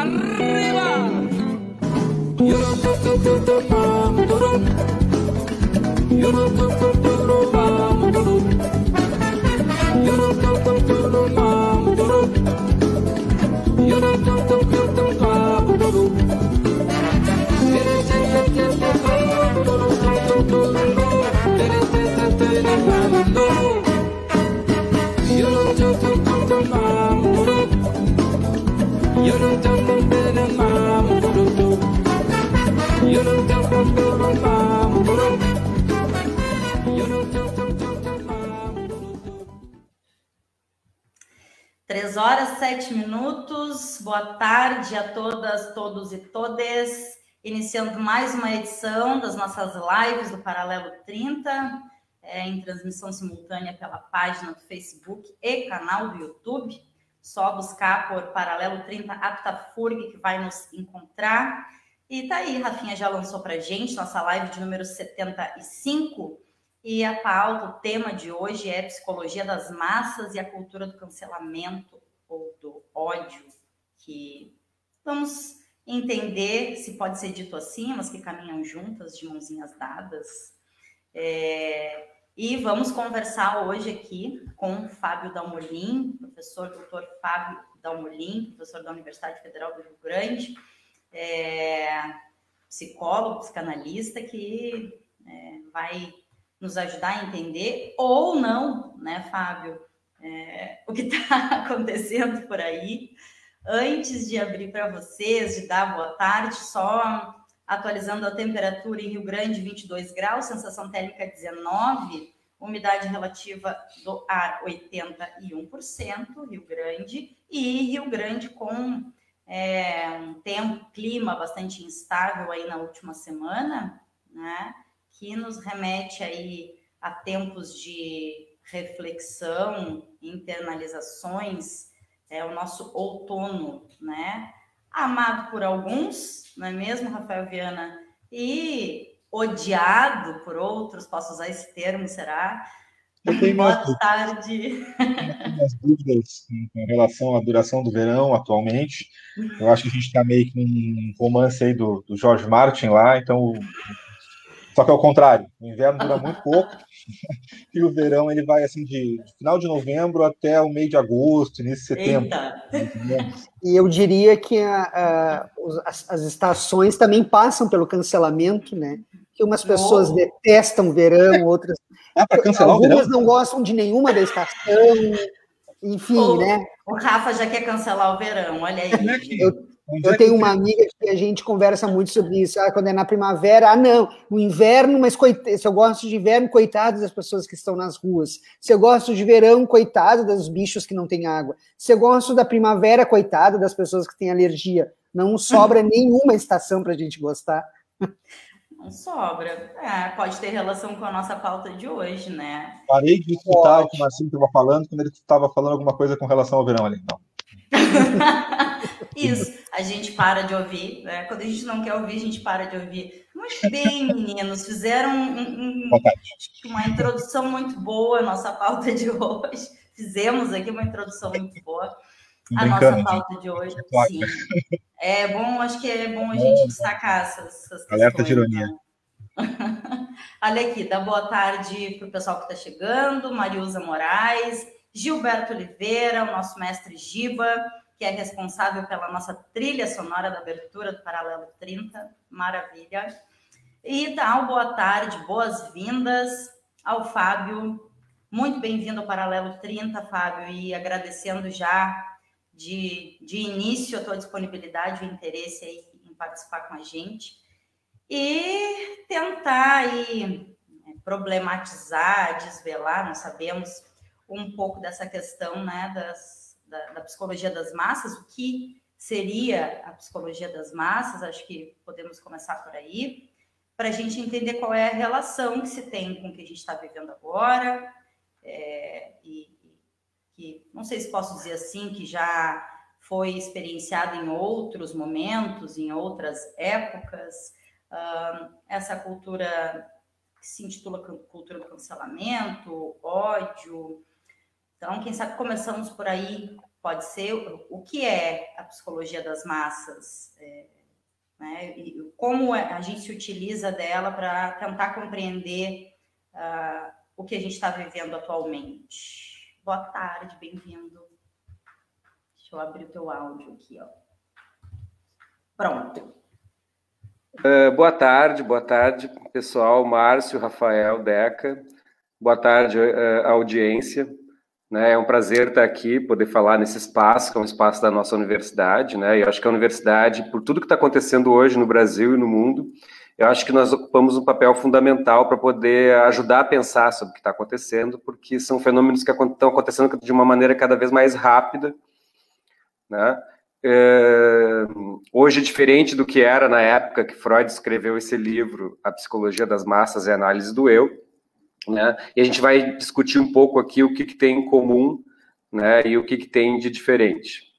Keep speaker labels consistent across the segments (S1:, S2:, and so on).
S1: Arriba!
S2: Horas, sete minutos. Boa tarde a todas, todos e todes. Iniciando mais uma edição das nossas lives do Paralelo 30, é, em transmissão simultânea pela página do Facebook e canal do YouTube. Só buscar por Paralelo 30 Aptafurg que vai nos encontrar. E tá aí, Rafinha já lançou para gente nossa live de número 75 e a pauta, o tema de hoje é psicologia das massas e a cultura do cancelamento ou do ódio, que vamos entender se pode ser dito assim, mas que caminham juntas, de mãozinhas dadas. É, e vamos conversar hoje aqui com Fábio Dalmolin, professor doutor Fábio Dalmolin, professor da Universidade Federal do Rio Grande, é, psicólogo, psicanalista, que é, vai nos ajudar a entender ou não, né, Fábio, é, o que está acontecendo por aí. Antes de abrir para vocês, de dar boa tarde, só atualizando a temperatura em Rio Grande, 22 graus, sensação térmica 19, umidade relativa do ar 81%, Rio Grande, e Rio Grande com é, um tempo, clima bastante instável aí na última semana, né? que nos remete aí a tempos de reflexão, internalizações, é o nosso outono, né? Amado por alguns, não é mesmo, Rafael Viana? E odiado por outros, posso usar esse termo, será? Boa tarde.
S3: As dúvidas em relação à duração do verão atualmente. Eu acho que a gente está meio que um romance aí do, do George Martin lá, então só que é o contrário, o inverno dura muito pouco e o verão ele vai assim de, de, final de novembro até o meio de agosto, início de setembro.
S4: E eu diria que a, a, as, as, estações também passam pelo cancelamento, né? Que umas pessoas oh. detestam o verão, outras
S3: ah, cancelar
S4: algumas não gostam de nenhuma da estação. Enfim,
S2: o,
S4: né?
S2: O Rafa já quer cancelar o verão, olha aí.
S4: Eu, eu tenho uma amiga que a gente conversa muito sobre isso. Ah, quando é na primavera, ah, não, no inverno, mas coit... se eu gosto de inverno, coitado das pessoas que estão nas ruas. Se eu gosto de verão, coitado dos bichos que não têm água. Se eu gosto da primavera, coitado das pessoas que têm alergia. Não sobra nenhuma estação para a gente gostar.
S2: Não sobra. É, pode ter relação com a nossa pauta de hoje, né?
S3: Parei de escutar o que o Marcinho estava falando quando ele estava falando alguma coisa com relação ao verão ali. Não.
S2: Isso, a gente para de ouvir, né? Quando a gente não quer ouvir, a gente para de ouvir. Muito bem, meninos, fizeram um, um, uma introdução muito boa à nossa pauta de hoje. Fizemos aqui uma introdução muito boa à nossa pauta de hoje. Sim. É bom, acho que é bom a gente destacar essas, essas
S3: Alerta de ironia.
S2: Né? Olha aqui, dá boa tarde para o pessoal que está chegando, Mariusa Moraes, Gilberto Oliveira, o nosso mestre Giba, que é responsável pela nossa trilha sonora da abertura do Paralelo 30. Maravilha. E tal, boa tarde, boas-vindas ao Fábio. Muito bem-vindo ao Paralelo 30, Fábio, e agradecendo já de, de início a tua disponibilidade e interesse aí em participar com a gente. E tentar aí né, problematizar, desvelar, não sabemos um pouco dessa questão né, das, da, da, psicologia das massas, o que seria a psicologia das massas, acho que podemos começar por aí, para a gente entender qual é a relação que se tem com o que a gente está vivendo agora, é, e, que não sei se posso dizer assim, que já foi experienciado em outros momentos, em outras épocas, uh, essa cultura que se intitula cultura do cancelamento, ódio, então, quem sabe começamos por aí pode ser o que é a psicologia das massas, é, né, e como a gente se utiliza dela para tentar compreender uh, o que a gente está vivendo atualmente. Boa tarde, bem-vindo. Deixa eu abrir o teu áudio aqui, ó. Pronto.
S1: Uh, boa tarde, boa tarde, pessoal. Márcio, Rafael, Deca. Boa tarde, uh, audiência. Né, é um prazer estar aqui, poder falar nesse espaço, que é um espaço da nossa universidade. Né, eu acho que a universidade, por tudo que está acontecendo hoje no Brasil e no mundo, eu acho que nós ocupamos um papel fundamental para poder ajudar a pensar sobre o que está acontecendo, porque são fenômenos que estão acontecendo de uma maneira cada vez mais rápida. Né? É, hoje, diferente do que era na época que Freud escreveu esse livro, A Psicologia das Massas e a Análise do Eu, né? E a gente vai discutir um pouco aqui o que, que tem em comum, né? E o que, que tem de diferente.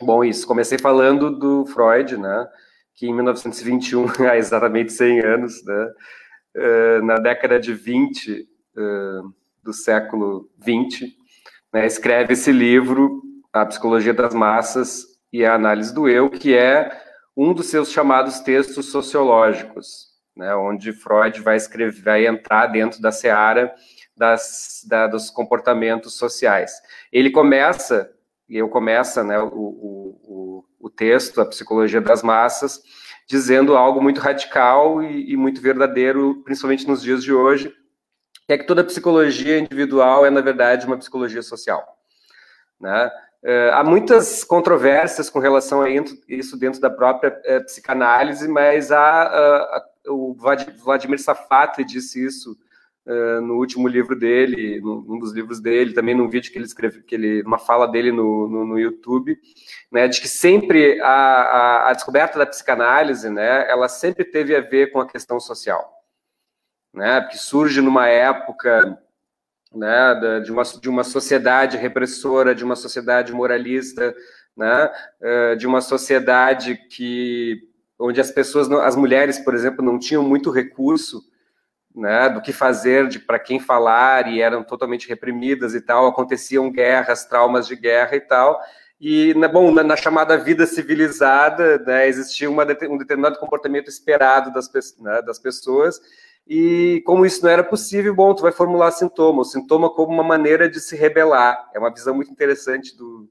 S1: Bom, isso. Comecei falando do Freud, né? Que em 1921, há exatamente 100 anos, né? Uh, na década de 20 uh, do século 20, né? escreve esse livro, A Psicologia das Massas e a Análise do Eu, que é um dos seus chamados textos sociológicos, né, onde Freud vai escrever, vai entrar dentro da seara das, da, dos comportamentos sociais. Ele começa, e eu começa né, o, o, o, texto, a psicologia das massas, dizendo algo muito radical e, e muito verdadeiro, principalmente nos dias de hoje, que é que toda psicologia individual é, na verdade, uma psicologia social. Né? Uh, há muitas controvérsias com relação a isso dentro da própria uh, psicanálise, mas há, uh, o Vladimir Safatli disse isso uh, no último livro dele, num dos livros dele, também num vídeo que ele escreveu, que ele, uma fala dele no, no, no YouTube, né, de que sempre a, a, a, descoberta da psicanálise, né, ela sempre teve a ver com a questão social, né, que surge numa época né, de, uma, de uma sociedade repressora, de uma sociedade moralista, né, uh, de uma sociedade que onde as pessoas, as mulheres, por exemplo, não tinham muito recurso né, do que fazer, de para quem falar, e eram totalmente reprimidas e tal, aconteciam guerras, traumas de guerra e tal, e, bom, na, na chamada vida civilizada, né, existia uma, um determinado comportamento esperado das, né, das pessoas, e como isso não era possível, bom, tu vai formular sintoma, o sintoma como uma maneira de se rebelar, é uma visão muito interessante do,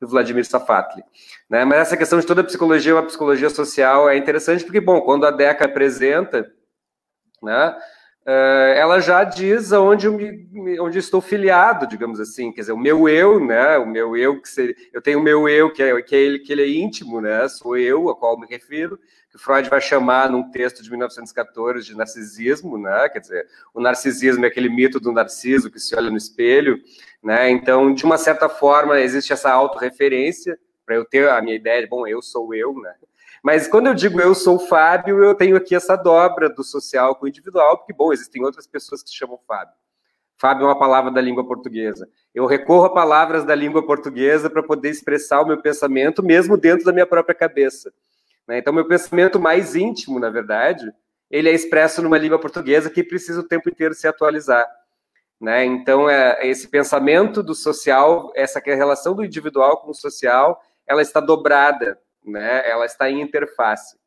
S1: do Vladimir Safatli. Né? Mas essa questão de toda a psicologia, uma psicologia social, é interessante porque, bom, quando a Deca apresenta, né, uh, ela já diz aonde eu me, onde estou filiado, digamos assim, quer dizer, o meu eu, né, o meu eu que seria, eu tenho o meu eu que é que é ele que ele é íntimo, né, sou eu a qual me refiro, que Freud vai chamar num texto de 1914 de narcisismo, né? Quer dizer, o narcisismo é aquele mito do narciso que se olha no espelho, né? Então, de uma certa forma, existe essa autorreferência para eu ter a minha ideia, de, bom, eu sou eu, né? Mas quando eu digo eu sou Fábio, eu tenho aqui essa dobra do social com o individual, porque, bom, existem outras pessoas que se chamam Fábio. Fábio é uma palavra da língua portuguesa. Eu recorro a palavras da língua portuguesa para poder expressar o meu pensamento, mesmo dentro da minha própria cabeça. Né? Então, meu pensamento mais íntimo, na verdade, ele é expresso numa língua portuguesa que precisa o tempo inteiro se atualizar. Né? Então, é, esse pensamento do social, essa relação do individual com o social, ela está dobrada, né? ela está em interface.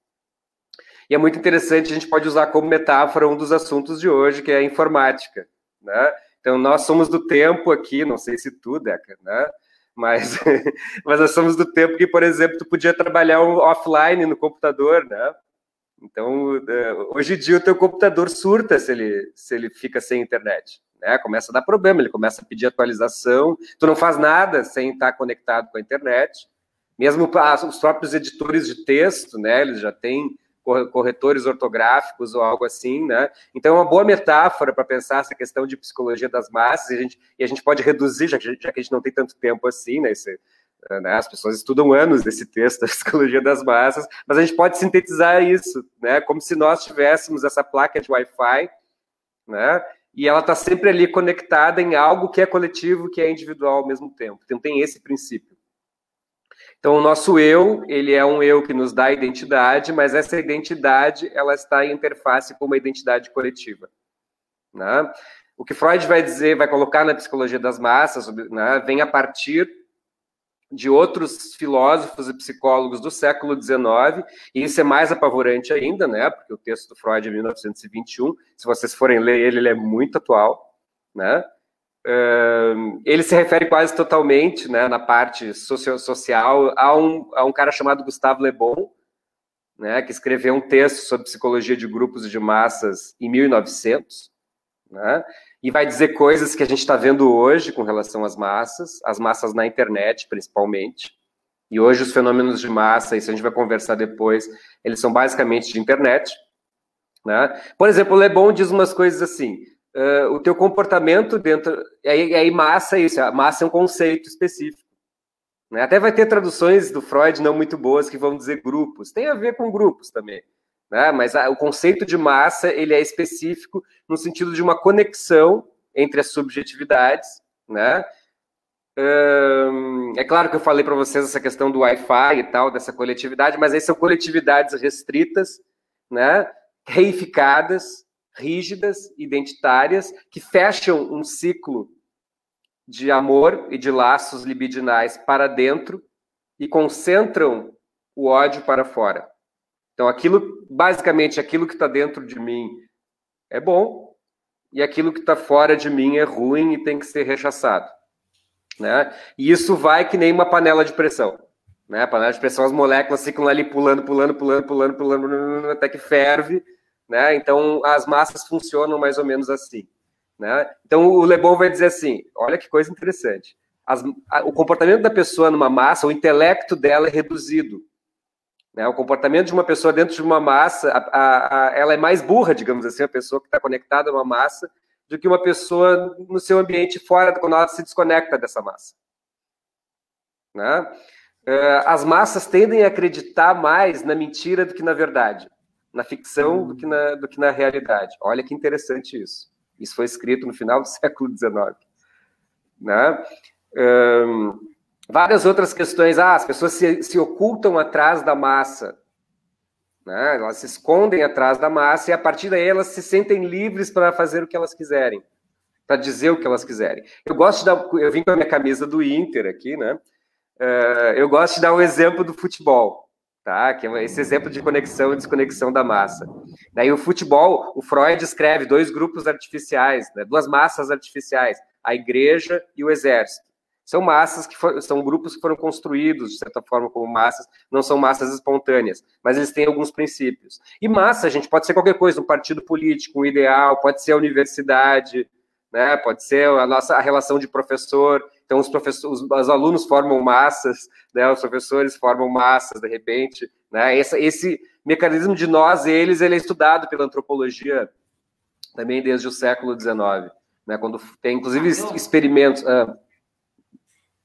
S1: E é muito interessante, a gente pode usar como metáfora um dos assuntos de hoje, que é a informática. Né? Então, nós somos do tempo aqui, não sei se tu, Deca, né? Mas, mas nós somos do tempo que, por exemplo, tu podia trabalhar offline no computador, né? Então, é, hoje em dia o teu computador surta se ele, se ele fica sem internet, né? Começa a dar problema, ele começa a pedir atualização, tu não faz nada sem estar conectado com a internet. Mesmo os próprios editores de texto, né? Eles já têm corretores ortográficos ou algo assim, né? Então, é uma boa metáfora para pensar essa questão de psicologia das massas, e a gente, e a gente pode reduzir, já que, já que a gente não tem tanto tempo assim, né? Esse, né? As pessoas estudam anos desse texto, da psicologia das massas, mas a gente pode sintetizar isso, né? Como se nós tivéssemos essa placa de Wi-Fi, né? E ela está sempre ali conectada em algo que é coletivo, que é individual ao mesmo tempo. Então, tem esse princípio. Então, o nosso eu, ele é um eu que nos dá identidade, mas essa identidade, ela está em interface com uma identidade coletiva. Né? O que Freud vai dizer, vai colocar na psicologia das massas, né, vem a partir de outros filósofos e psicólogos do século XIX, e isso é mais apavorante ainda, né? Porque o texto do Freud é de 1921, se vocês forem ler ele, ele é muito atual, né? Ele se refere quase totalmente, né, na parte social, a um, a um cara chamado Gustavo Le Bon, né, que escreveu um texto sobre psicologia de grupos de massas em 1900, né, e vai dizer coisas que a gente está vendo hoje com relação às massas, as massas na internet, principalmente. E hoje os fenômenos de massa, isso a gente vai conversar depois, eles são basicamente de internet. Né? Por exemplo, o Le Bon diz umas coisas assim: uh, o teu comportamento dentro. E aí, aí, massa é isso, a massa é um conceito específico. Né? Até vai ter traduções do Freud não muito boas que vão dizer grupos. Tem a ver com grupos também né? Mas a, o conceito de massa ele é específico no sentido de uma conexão entre as subjetividades, né? Hum, é claro que eu falei para vocês essa questão do Wi-Fi e tal, dessa coletividade, mas aí são coletividades restritas, né? Reificadas, rígidas, identitárias, que fecham um ciclo de amor e de laços libidinais para dentro e concentram o ódio para fora. Então, aquilo, basicamente, aquilo que está dentro de mim é bom e aquilo que está fora de mim é ruim e tem que ser rechaçado. Né? E isso vai que nem uma panela de pressão. Né? A panela de pressão, as moléculas ficam ali pulando, pulando, pulando, pulando, pulando, até que ferve. Né? Então, as massas funcionam mais ou menos assim. Né? Então, o Le Bon vai dizer assim: olha que coisa interessante. As, a, o comportamento da pessoa numa massa, o intelecto dela é reduzido. Né? O comportamento de uma pessoa dentro de uma massa, a, a, ela é mais burra, digamos assim, a pessoa que está conectada a uma massa, do que uma pessoa no seu ambiente fora, quando ela se desconecta dessa massa. Né? Uh, as massas tendem a acreditar mais na mentira do que na verdade, na ficção do que na, do que na realidade. Olha que interessante isso. Isso foi escrito no final do século XIX. Né? Um, Várias outras questões. Ah, as pessoas se, se ocultam atrás da massa. Né? Elas se escondem atrás da massa e a partir daí elas se sentem livres para fazer o que elas quiserem, para dizer o que elas quiserem. Eu gosto de dar. Eu vim com a minha camisa do Inter aqui, né? Uh, eu gosto de dar um exemplo do futebol, tá? Que é esse exemplo de conexão e desconexão da massa. Daí o futebol, o Freud escreve dois grupos artificiais, né? duas massas artificiais, a igreja e o exército. São massas que for, são grupos que foram construídos, de certa forma, como massas, não são massas espontâneas, mas eles têm alguns princípios. E massa, gente, pode ser qualquer coisa, um partido político, um ideal, pode ser a universidade, né? pode ser a nossa a relação de professor. Então, os, professores, os, os alunos formam massas, né? os professores formam massas, de repente. Né? Esse, esse mecanismo de nós eles, ele é estudado pela antropologia também desde o século XIX. Né? Quando tem, inclusive, experimentos. Ah,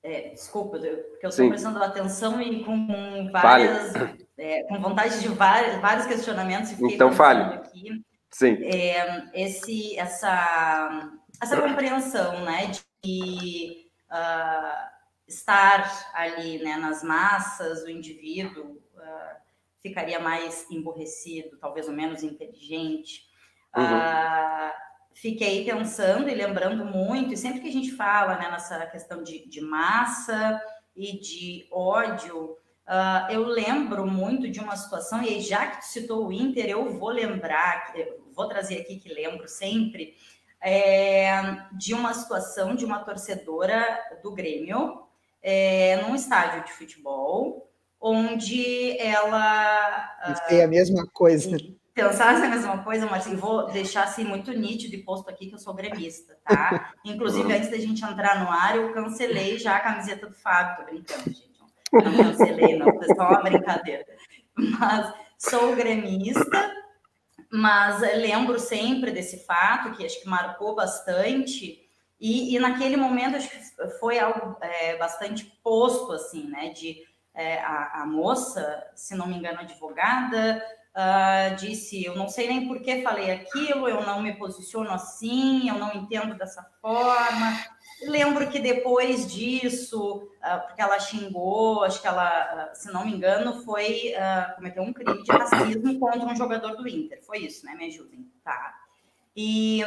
S2: é, desculpa, porque eu estou prestando atenção e com várias. É, com vontade de vários, vários questionamentos.
S1: então, fale. Aqui, Sim.
S2: É, esse, essa, essa compreensão né, de uh, estar ali né, nas massas, o indivíduo uh, ficaria mais emborrecido, talvez o menos inteligente. Uhum. Uh, fiquei pensando e lembrando muito, e sempre que a gente fala né, nessa questão de, de massa e de ódio, uh, eu lembro muito de uma situação, e aí, já que tu citou o Inter, eu vou lembrar, vou trazer aqui que lembro sempre, é, de uma situação de uma torcedora do Grêmio é, num estádio de futebol, onde ela.
S4: Uh, é a mesma coisa
S2: pensasse a mesma coisa, mas eu vou deixar assim muito nítido e posto aqui que eu sou gremista, tá? Inclusive, antes da gente entrar no ar, eu cancelei já a camiseta do Fábio, tô brincando, gente. Não cancelei, não, foi só uma brincadeira. Mas sou gremista, mas lembro sempre desse fato que acho que marcou bastante. E, e naquele momento acho que foi algo é, bastante posto, assim, né? De é, a, a moça, se não me engano, advogada, Uh, disse: Eu não sei nem por que falei aquilo, eu não me posiciono assim, eu não entendo dessa forma. Lembro que depois disso, uh, porque ela xingou, acho que ela, uh, se não me engano, foi cometeu um crime de racismo contra um jogador do Inter. Foi isso, né? Me ajudem. Tá. E,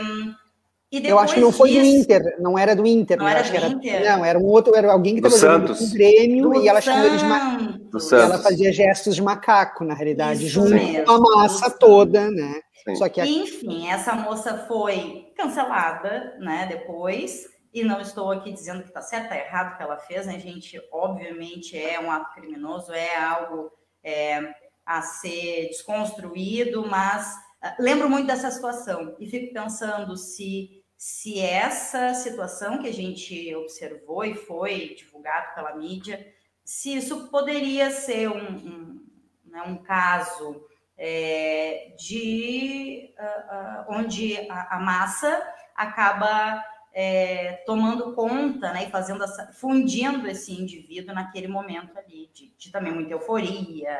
S4: eu acho que não foi disso, do Inter, não era do Inter.
S2: Não era do era, Inter?
S4: Não, era um outro, era alguém que estava jogando com o Grêmio e ela chamou ele de
S2: macaco.
S4: E ela fazia gestos de macaco, na realidade, Isso junto mesmo, com a massa toda, né?
S2: Só que a... Enfim, essa moça foi cancelada, né, depois, e não estou aqui dizendo que está certo, está errado o que ela fez, né, gente? Obviamente é um ato criminoso, é algo é, a ser desconstruído, mas uh, lembro muito dessa situação e fico pensando se se essa situação que a gente observou e foi divulgado pela mídia, se isso poderia ser um, um, né, um caso é, de uh, uh, onde a, a, massa acaba é, tomando conta né, e fazendo essa, fundindo esse indivíduo naquele momento ali, de, de também muita euforia.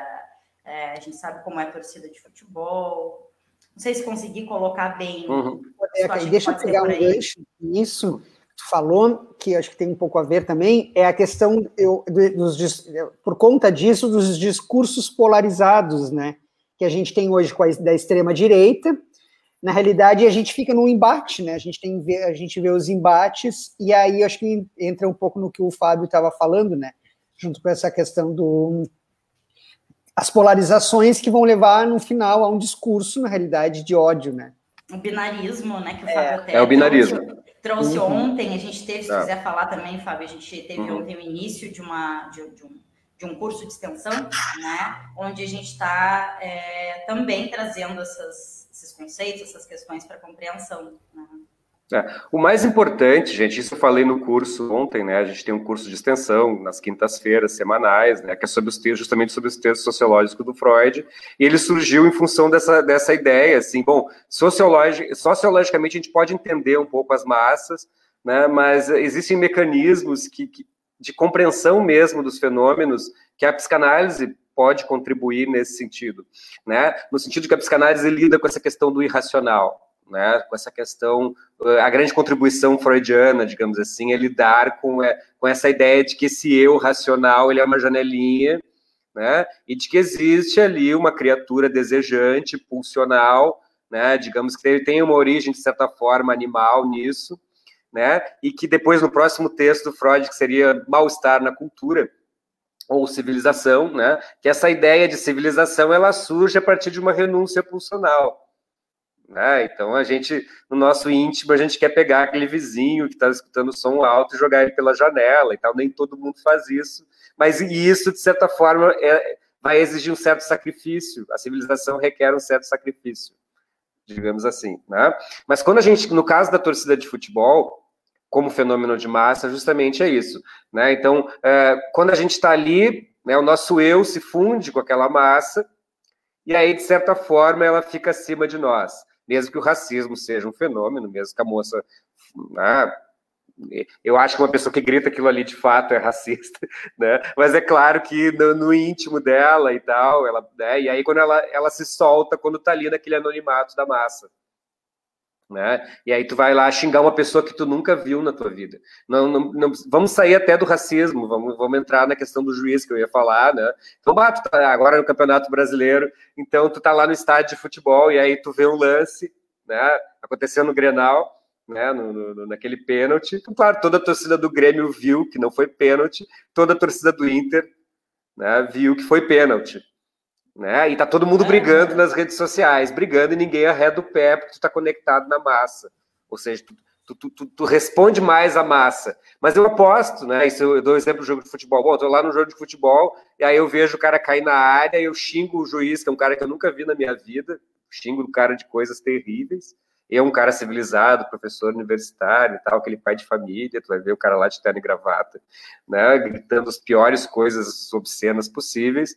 S2: É, a gente sabe como é a torcida de futebol, não sei se consegui colocar bem. Uhum.
S4: É, deixa eu pegar um gancho nisso. Tu falou que acho que tem um pouco a ver também é a questão eu, dos, por conta disso dos discursos polarizados, né? Que a gente tem hoje com a, da extrema direita. Na realidade, a gente fica num embate, né? A gente tem a gente vê os embates e aí acho que entra um pouco no que o Fábio estava falando, né? Junto com essa questão do as polarizações que vão levar no final a um discurso, na realidade, de ódio, né?
S2: O binarismo, né? Que o Fábio
S1: é, até é o binarismo.
S2: trouxe, trouxe uhum. ontem. A gente teve, se tá. quiser falar também, Fábio, a gente teve uhum. ontem o início de, uma, de, de, um, de um curso de extensão, né? Onde a gente está é, também trazendo essas, esses conceitos, essas questões para compreensão. Né?
S1: É. O mais importante, gente, isso eu falei no curso ontem, né? A gente tem um curso de extensão nas quintas-feiras semanais, né? Que é sobre os textos, justamente sobre os textos sociológicos do Freud. E ele surgiu em função dessa, dessa ideia, assim, bom, sociologi sociologicamente a gente pode entender um pouco as massas, né? Mas existem mecanismos que, que de compreensão mesmo dos fenômenos que a psicanálise pode contribuir nesse sentido, né? No sentido que a psicanálise lida com essa questão do irracional, né, com essa questão, a grande contribuição freudiana, digamos assim, é lidar com, é, com essa ideia de que esse eu racional ele é uma janelinha, né, e de que existe ali uma criatura desejante, pulsional, né, digamos que ele tem uma origem, de certa forma, animal nisso, né, e que depois, no próximo texto do Freud, que seria mal-estar na cultura, ou civilização, né, que essa ideia de civilização, ela surge a partir de uma renúncia pulsional, né? Então a gente, no nosso íntimo, a gente quer pegar aquele vizinho que está escutando som alto e jogar ele pela janela e tal. Nem todo mundo faz isso, mas isso, de certa forma, é, vai exigir um certo sacrifício. A civilização requer um certo sacrifício, digamos assim. Né? Mas quando a gente, no caso da torcida de futebol, como fenômeno de massa, justamente é isso. Né? Então, é, quando a gente está ali, né, o nosso eu se funde com aquela massa, e aí, de certa forma, ela fica acima de nós mesmo que o racismo seja um fenômeno, mesmo que a moça. Ah, eu acho que uma pessoa que grita aquilo ali de fato é racista, né? Mas é claro que no, no íntimo dela e tal, ela, né? E aí quando ela, ela se solta quando tá ali naquele anonimato da massa né? E aí tu vai lá xingar uma pessoa que tu nunca viu na tua vida. Não, não, não, vamos sair até do racismo, vamos, vamos entrar na questão do juiz que eu ia falar, né? Então, bah, tu tá agora no Campeonato Brasileiro, então tu tá lá no estádio de futebol e aí tu vê um lance, né? No Grenal, né? No, no, naquele pênalti. Então, claro, toda a torcida do Grêmio viu que não foi pênalti, toda a torcida do Inter, né? Viu que foi pênalti. Né? E tá todo mundo é. brigando nas redes sociais, brigando e ninguém arreda o pé porque tu tá conectado na massa. Ou seja, tu, tu, tu, tu responde mais à massa. Mas eu aposto, né? Isso eu dou exemplo do jogo de futebol. Bom, eu tô lá no jogo de futebol e aí eu vejo o cara cair na área e eu xingo o juiz, que é um cara que eu nunca vi na minha vida, xingo o cara de coisas terríveis. E é um cara civilizado, professor universitário e tal, aquele pai de família, tu vai ver o cara lá de terno e gravata, né, gritando as piores coisas obscenas possíveis.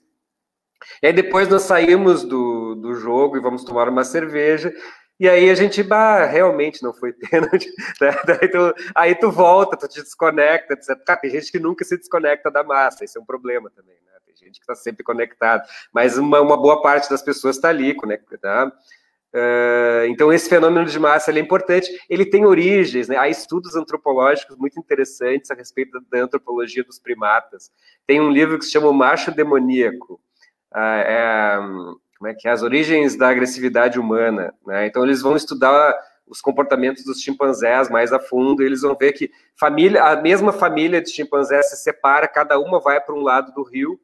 S1: E aí depois nós saímos do, do jogo e vamos tomar uma cerveja. E aí a gente, bah, realmente não foi pênalti. Né? Daí tu, aí tu volta, tu te desconecta, etc. Cara, tem gente que nunca se desconecta da massa, isso é um problema também, né? Tem gente que está sempre conectado, mas uma, uma, boa parte das pessoas está ali, conectada. Uh, então esse fenômeno de massa é importante. Ele tem origens, né? Há estudos antropológicos muito interessantes a respeito da antropologia dos primatas. Tem um livro que se chama O Macho Demoníaco, é, como é que é? as origens da agressividade humana. Né? Então, eles vão estudar os comportamentos dos chimpanzés mais a fundo, eles vão ver que família, a mesma família de chimpanzés se separa, cada uma vai para um lado do rio,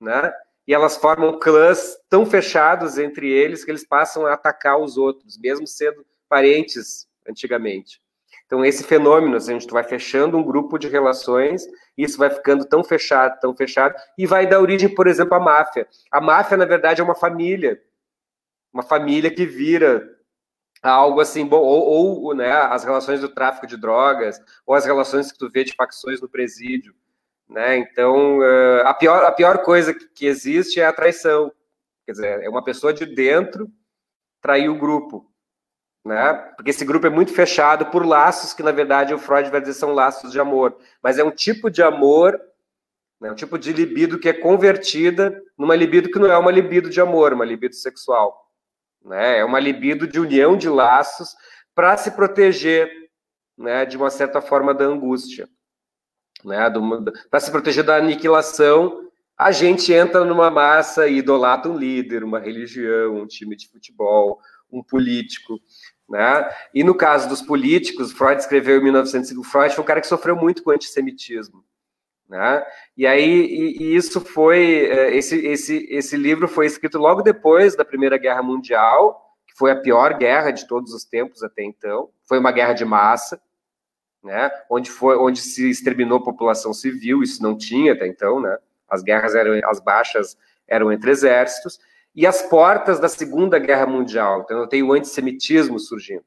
S1: né? E elas formam clãs tão fechados entre eles que eles passam a atacar os outros, mesmo sendo parentes antigamente. Então, esse fenômeno, assim, a gente vai fechando um grupo de relações, isso vai ficando tão fechado, tão fechado, e vai dar origem, por exemplo, à máfia. A máfia, na verdade, é uma família. Uma família que vira algo assim, bom, ou, ou né, as relações do tráfico de drogas, ou as relações que tu vê de facções no presídio. Né? Então, uh, a, pior, a pior coisa que existe é a traição. Quer dizer, é uma pessoa de dentro trair o grupo né? Porque esse grupo é muito fechado por laços que, na verdade, o Freud vai dizer são laços de amor. Mas é um tipo de amor, né? um tipo de libido que é convertida numa libido que não é uma libido de amor, uma libido sexual. Né? É uma libido de união de laços para se proteger, né? De uma certa forma da angústia, né? Para se proteger da aniquilação a gente entra numa massa e idolatra um líder, uma religião, um time de futebol, um político. Né? E no caso dos políticos, Freud escreveu em 1905, Freud foi um cara que sofreu muito com o antissemitismo. Né? E aí e, e isso foi é, esse, esse, esse livro foi escrito logo depois da Primeira Guerra Mundial, que foi a pior guerra de todos os tempos até então. Foi uma guerra de massa, né? Onde foi onde se exterminou a população civil, isso não tinha até então, né? As guerras eram as baixas eram entre exércitos e as portas da Segunda Guerra Mundial. Então, eu tenho o antissemitismo surgindo.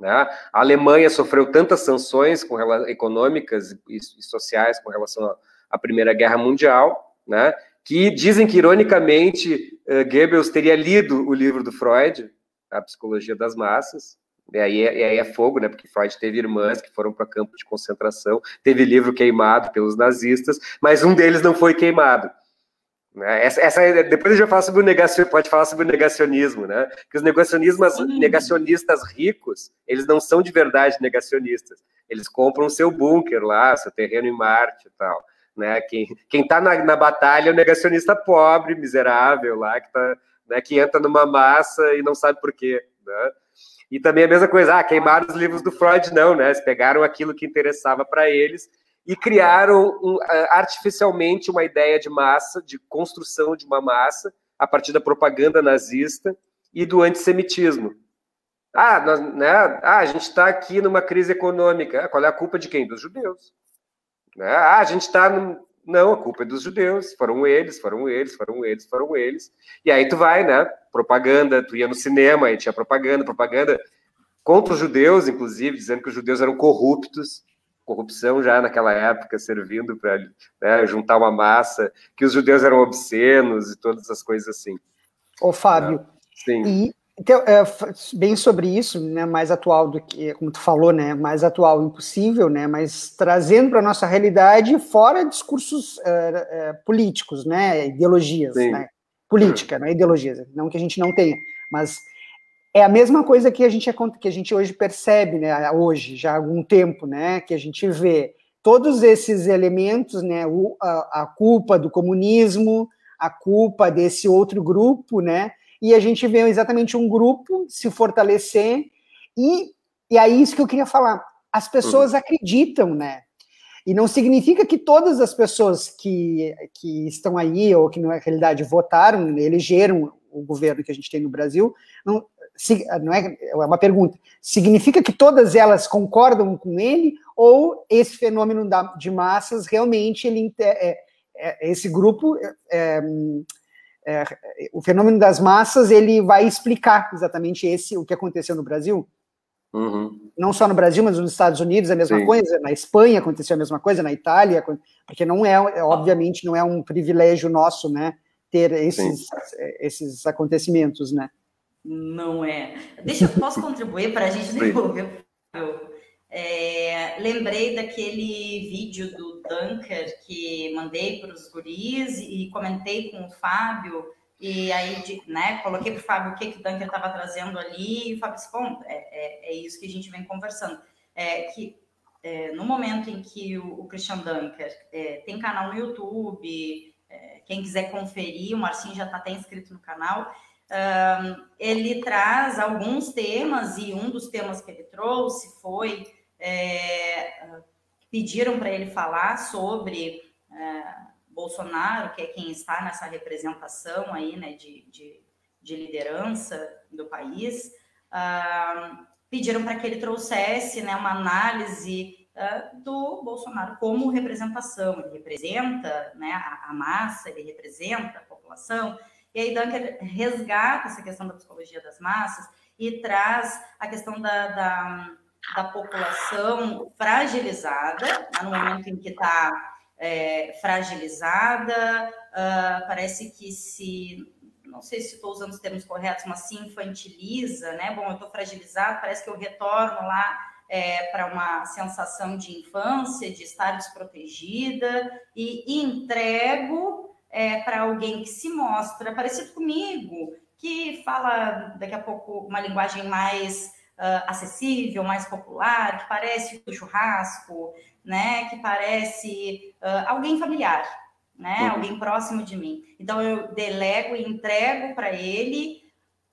S1: Né? A Alemanha sofreu tantas sanções com, econômicas e, e, sociais com relação à Primeira Guerra Mundial, né? que dizem que, ironicamente, uh, Goebbels teria lido o livro do Freud, A Psicologia das Massas, e aí, é, e aí é fogo, né? Porque Freud teve irmãs que foram para campo de concentração, teve livro queimado pelos nazistas, mas um deles não foi queimado. Né? Essa, essa, depois a gente fala sobre o negacionismo, pode falar sobre o negacionismo, né? Que os negacionistas, negacionistas ricos, eles não são de verdade negacionistas. Eles compram seu bunker lá, seu terreno em Marte e tal. Né? Quem, quem tá na, na batalha é o negacionista pobre, miserável lá, que, tá, né, que entra numa massa e não sabe por quê. Né? E também a mesma coisa, ah, queimaram os livros do Freud, não, né? Eles pegaram aquilo que interessava para eles e criaram um, artificialmente uma ideia de massa, de construção de uma massa, a partir da propaganda nazista e do antissemitismo. Ah, nós, né, ah a gente está aqui numa crise econômica. Ah, qual é a culpa de quem? Dos judeus. Né? Ah, a gente está. Não, a culpa é dos judeus. Foram eles, foram eles, foram eles, foram eles. E aí tu vai, né? Propaganda, tu ia no cinema e tinha propaganda, propaganda contra os judeus, inclusive, dizendo que os judeus eram corruptos corrupção já naquela época, servindo para né, juntar uma massa, que os judeus eram obscenos e todas as coisas assim.
S4: Ô, Fábio,
S1: Sim.
S4: E, então, é, bem sobre isso, né, mais atual do que, como tu falou, né, mais atual impossível, né, mas trazendo para a nossa realidade fora discursos é, é, políticos, né, ideologias, né, política, não é ideologias, não que a gente não tenha, mas é a mesma coisa que a gente, que a gente hoje percebe, né, hoje, já há algum tempo, né, que a gente vê todos esses elementos, né, o, a, a, culpa do comunismo, a culpa desse outro grupo, né, e a gente vê exatamente um grupo se fortalecer, e, e aí isso que eu queria falar, as pessoas uhum. acreditam, né, e não significa que todas as pessoas que, que estão aí, ou que na realidade votaram, elegeram o governo que a gente tem no Brasil, não, não é, é uma pergunta, significa que todas elas concordam com ele ou esse fenômeno da, de massas realmente ele é, é, esse grupo é, é, o fenômeno das massas ele vai explicar exatamente esse o que aconteceu no Brasil
S1: uhum.
S4: não só no Brasil mas nos Estados Unidos a mesma Sim. coisa na Espanha aconteceu a mesma coisa na Itália porque não é obviamente não é um privilégio nosso né ter esses esses acontecimentos né
S2: não é. Deixa eu posso contribuir para a gente desenvolver. É, lembrei daquele vídeo do Dunker que mandei para os guris e comentei com o Fábio. E aí, né, coloquei para o Fábio o que, que o Dunker estava trazendo ali, e o Fábio disse: Bom, é, é, é, isso que a gente vem conversando. É que é, no momento em que o, o Christian Dunker é, tem canal no YouTube, é, quem quiser conferir, o Marcinho já está até inscrito no canal, ele traz alguns temas, e um dos temas que ele trouxe foi. É, pediram para ele falar sobre é, Bolsonaro, que é quem está nessa representação aí, né, de, de, de liderança do país, uh, pediram para que ele trouxesse né, uma análise uh, do Bolsonaro como representação. Ele representa né, a, a, massa, ele representa a população. E aí Dunker resgata essa questão da psicologia das massas e traz a questão da, da, da população fragilizada, né, no momento em que está é, fragilizada, uh, parece que se não sei se estou usando os termos corretos, mas se infantiliza, né? Bom, eu estou fragilizado, parece que eu retorno lá é, para uma sensação de infância, de estar desprotegida, e entrego é, para alguém que se mostra parecido comigo, que fala daqui a pouco uma linguagem mais uh, acessível, mais popular, que parece o churrasco, né? Que parece uh, alguém familiar, né? Uhum. Alguém próximo de mim. Então eu delego e entrego para ele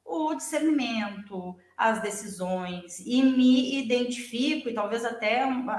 S2: o discernimento, as decisões e me identifico e talvez até uh,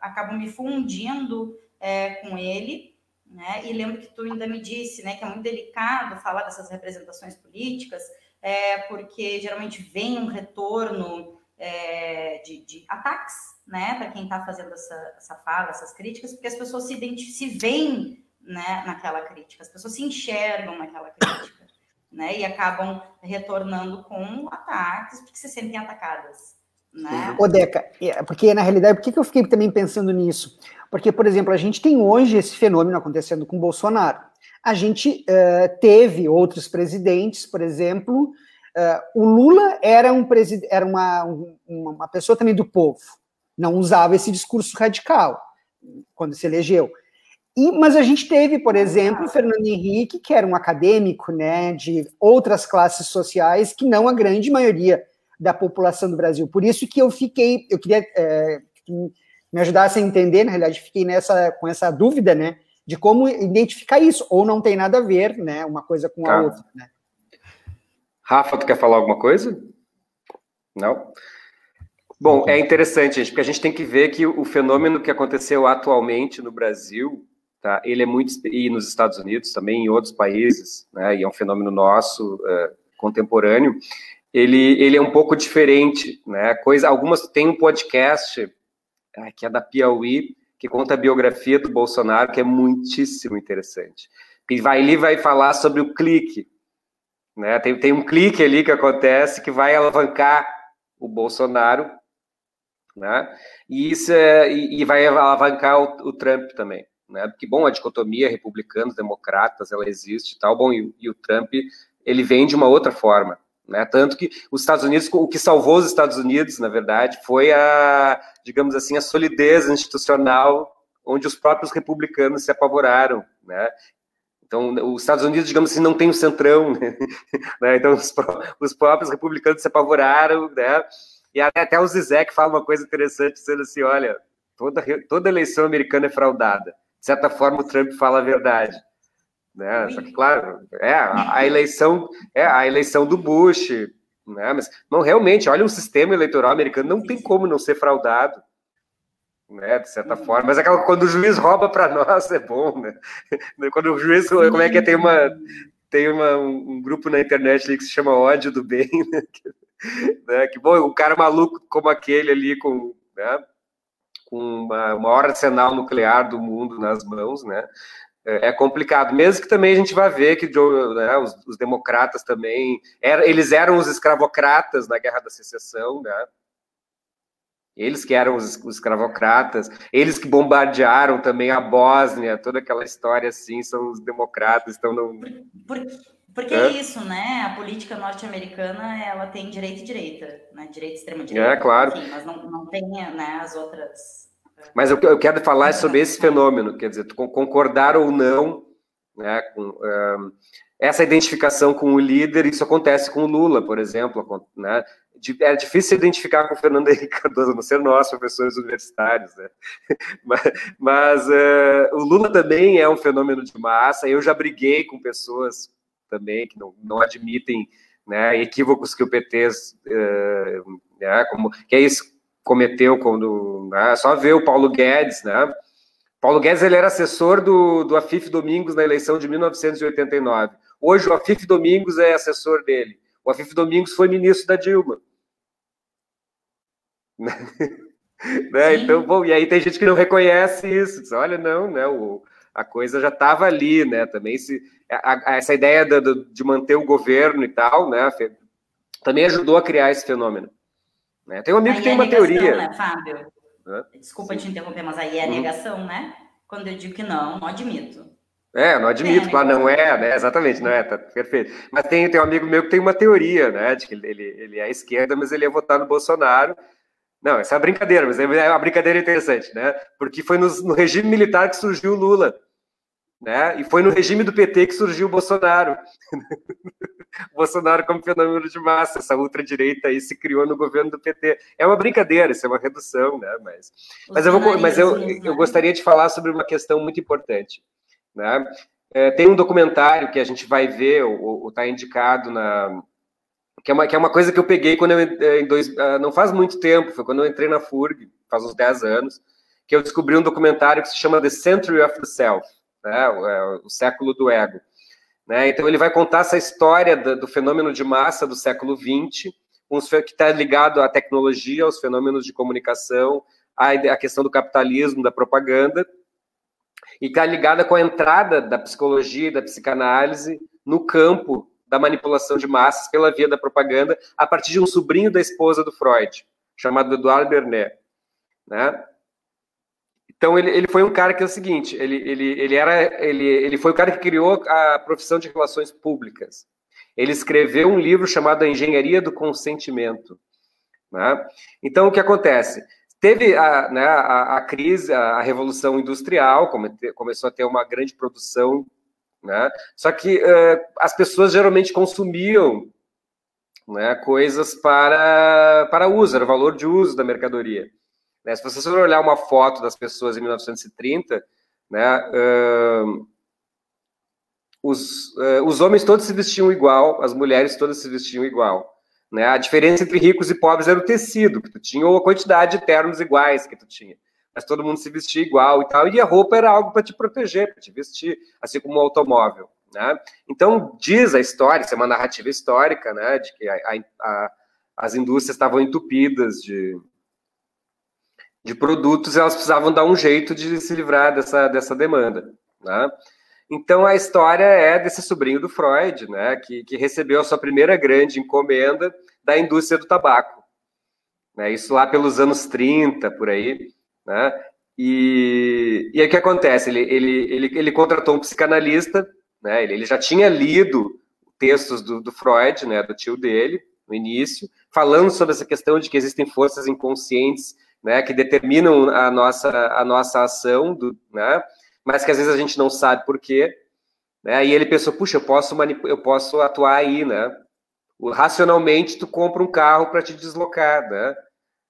S2: acabo me fundindo é, com ele, né? E lembro que tu ainda me disse, né, que é muito delicado falar dessas representações políticas, é, porque geralmente vem um retorno é, de, de, ataques, né, para quem está fazendo essa, essa fala, essas críticas, porque as pessoas se, se veem né, naquela crítica, as pessoas se enxergam naquela crítica, né, e acabam retornando com ataques porque se sentem atacadas. Né?
S4: Ô, Deca, é, porque na realidade, por que eu fiquei também pensando nisso? Porque, por exemplo, a gente tem hoje esse fenômeno acontecendo com Bolsonaro. A gente uh, teve outros presidentes, por exemplo, uh, o Lula era, um era uma, uma pessoa também do povo, não usava esse discurso radical quando se elegeu. E, mas a gente teve, por exemplo, o Fernando Henrique, que era um acadêmico né, de outras classes sociais que não a grande maioria da população do Brasil. Por isso que eu fiquei, eu queria que me ajudasse a entender, na realidade, fiquei nessa, com essa dúvida, né, de como identificar isso, ou não tem nada a ver, né, uma coisa com a tá. outra, né.
S1: Rafa, tu quer falar alguma coisa? Não? Bom, é interessante, gente, porque a gente tem que ver que o fenômeno que aconteceu atualmente no Brasil Tá? Ele é muito e nos Estados Unidos também, em outros países, né? E é um fenômeno nosso uh, contemporâneo. Ele, ele é um pouco diferente, né? Coisa, algumas tem um podcast que é da Piauí que conta a biografia do Bolsonaro, que é muitíssimo interessante. E vai ali vai falar sobre o clique, né? Tem, tem um clique ali que acontece que vai alavancar o Bolsonaro, né? E isso é, e, e vai alavancar o, o Trump também né? Porque, bom, a dicotomia republicanos, democratas, ela existe e tal, bom, e, e, o Trump, ele vem de uma outra forma, né? Tanto que os Estados Unidos, o que salvou os Estados Unidos, na verdade, foi a, digamos assim, a solidez institucional onde os próprios republicanos se apavoraram, né? Então, os Estados Unidos, digamos assim, não tem o um centrão, né? Então, os, os, próprios republicanos se apavoraram, né? E até, o Zizek fala uma coisa interessante, dizendo assim, olha, toda, toda eleição americana é fraudada de certa forma, o Trump fala a verdade. Né? Só que, claro, é a, a eleição é a eleição do Bush, né? Mas não realmente, olha o sistema eleitoral americano, não tem como não ser fraudado, né? De certa forma. Mas aquela quando o juiz rouba para nós é bom, né? Quando o juiz, como é que é? tem uma tem uma, um grupo na internet ali que se chama ódio do bem, né? Que, né? que bom, um cara maluco como aquele ali com, né? com uma, o maior arsenal nuclear do mundo nas mãos, né? É, é complicado, mesmo que também a gente vai ver que né, os, os, democratas também, era, eles eram os escravocratas na Guerra da Secessão, né? Eles que eram os, os escravocratas, eles que bombardearam também a Bósnia, toda aquela história assim, são os democratas, estão no...
S2: Por, porque é isso, né? A política norte-americana, ela tem direita e direita, né? Direita e extrema-direita.
S1: É, claro.
S2: Mas não, não tem né, as outras...
S1: Mas eu, eu quero falar sobre esse fenômeno, quer dizer, concordar ou não né, com um, essa identificação com o líder, isso acontece com o Lula, por exemplo, né? É difícil identificar com o Fernando Henrique Cardoso, não ser nós, professores universitários, né? Mas, mas uh, o Lula também é um fenômeno de massa. Eu já briguei com pessoas também, que não, não admitem né, equívocos que o PT, uh, né, como, que é isso cometeu quando, né, só ver o Paulo Guedes, né, Paulo Guedes ele era assessor do, do Afif Domingos na eleição de 1989. Hoje o Afif Domingos é assessor dele. O Afif Domingos foi ministro da Dilma. né? Então, bom, e aí tem gente que não reconhece isso. Diz, Olha, não, né? O, a coisa já estava ali, né? Também se a, a, essa ideia do, de manter o governo e tal, né? Também ajudou a criar esse fenômeno. Né? Tem um amigo aí que tem é uma negação, teoria.
S2: Né, Fábio? Desculpa Sim. te interromper, mas aí é uhum. negação, né? Quando eu digo que não, não admito.
S1: É, não admito, é, claro, não é, né? Exatamente, não é, tá perfeito. Mas tem, tem um amigo meu que tem uma teoria, né? De que ele, ele é esquerda, mas ele ia votar no Bolsonaro. Não, essa é uma brincadeira, mas é uma brincadeira interessante, né? Porque foi no, no regime militar que surgiu o Lula né? E foi no regime do PT que surgiu o Bolsonaro. Bolsonaro como fenômeno de massa, essa ultradireita aí se criou no governo do PT. É uma brincadeira, isso é uma redução, né? Mas, mas, eu, vou, mas eu, eu gostaria de falar sobre uma questão muito importante, né? É, tem um documentário que a gente vai ver, ou está indicado na, que é, uma, que é uma coisa que eu peguei quando eu é, em dois, ah, não faz muito tempo, foi quando eu entrei na FURG, faz uns 10 anos, que eu descobri um documentário que se chama The Century of the Self né, o, é, o século do ego. Né? Então, ele vai contar essa história do, do fenômeno de massa do século XX, que está ligado à tecnologia, aos fenômenos de comunicação, à, à questão do capitalismo, da propaganda, e está ligada com a entrada da psicologia e da psicanálise no campo da manipulação de massas pela via da propaganda, a partir de um sobrinho da esposa do Freud, chamado Eduardo Bernet. Né? Então ele, ele foi um cara que é o seguinte, ele, ele, ele era ele, ele foi o cara que criou a profissão de relações públicas. Ele escreveu um livro chamado A Engenharia do Consentimento. Né? Então o que acontece? Teve a, né, a, a crise, a, a, revolução industrial, come, começou a ter uma grande produção, né? Só que uh, as pessoas geralmente consumiam né, coisas para para uso, era o valor de uso da mercadoria. Né? Se você for olhar uma foto das pessoas em 1930, né, uh, os, uh, os homens todos se vestiam igual, as mulheres todas se vestiam igual. Né? A diferença entre ricos e pobres era o tecido que tu tinha, ou a quantidade de ternos iguais que tu tinha. Mas todo mundo se vestia igual e tal, e a roupa era algo para te proteger, para te vestir, assim como o um automóvel. Né? Então, diz a história, isso é uma narrativa histórica, né, de que a, a, as indústrias estavam entupidas de, de produtos, elas precisavam dar um jeito de se livrar dessa, dessa demanda. Né? Então, a história é desse sobrinho do Freud, né, que, que recebeu a sua primeira grande encomenda da indústria do tabaco. Né, isso lá pelos anos 30, por aí. Né, e, e aí o que acontece? Ele, ele, ele, ele contratou um psicanalista, né, ele, ele já tinha lido textos do, do Freud, né, do tio dele, no início, falando sobre essa questão de que existem forças inconscientes né, que determinam a nossa, a nossa ação, do, né, mas que às vezes a gente não sabe por quê. Né, e ele pensou, puxa, eu posso, eu posso atuar aí, né? Racionalmente, tu compra um carro para te deslocar, né?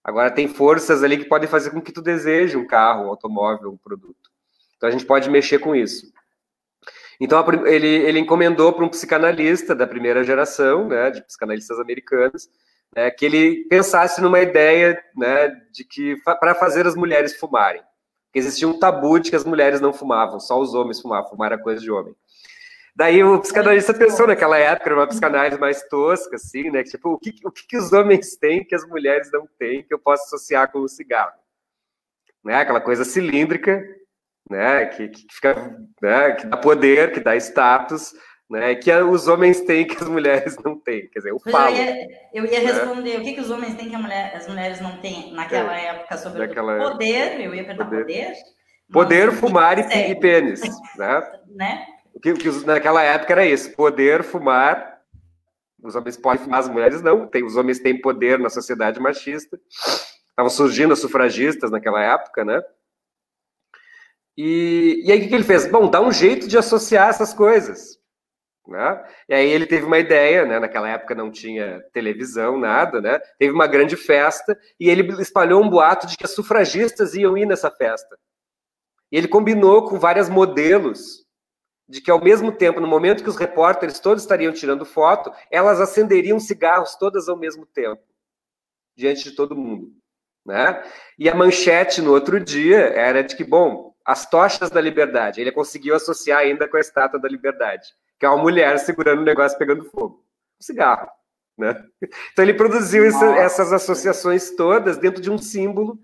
S1: Agora, tem forças ali que podem fazer com que tu deseje um carro, um automóvel, um produto. Então, a gente pode mexer com isso. Então, ele, ele encomendou para um psicanalista da primeira geração, né, de psicanalistas americanos, né, que ele pensasse numa ideia né, de que para fazer as mulheres fumarem. Porque existia um tabu de que as mulheres não fumavam, só os homens fumavam, fumar era coisa de homem. Daí o psicanalista pensou naquela época, uma psicanálise mais tosca, assim, né? Tipo, o que, o que os homens têm que as mulheres não têm que eu posso associar com o cigarro? Né? Aquela coisa cilíndrica, né? Que, que fica, né? que dá poder, que dá status, né, que os homens têm que as mulheres não têm. Quer dizer, eu falo.
S2: Eu ia, eu ia né? responder o que, que os homens têm que mulher, as mulheres não têm naquela é, época sobre naquela poder, eu ia perguntar poder. Poder,
S1: poder fumar e, e pênis. Né?
S2: né?
S1: O que, que, naquela época era isso: poder, fumar. Os homens podem fumar, as mulheres não. Tem, os homens têm poder na sociedade machista. Estavam surgindo as sufragistas naquela época, né? E, e aí o que, que ele fez? Bom, dá um jeito de associar essas coisas. Né? E aí ele teve uma ideia, né? naquela época não tinha televisão, nada, né? teve uma grande festa e ele espalhou um boato de que as sufragistas iam ir nessa festa. E ele combinou com várias modelos de que ao mesmo tempo, no momento que os repórteres todos estariam tirando foto, elas acenderiam cigarros todas ao mesmo tempo, diante de todo mundo. Né? E a manchete no outro dia era de que, bom, as tochas da liberdade, ele conseguiu associar ainda com a estátua da liberdade, que é uma mulher segurando o um negócio pegando fogo. Um cigarro. Né? Então ele produziu essas associações todas dentro de um símbolo,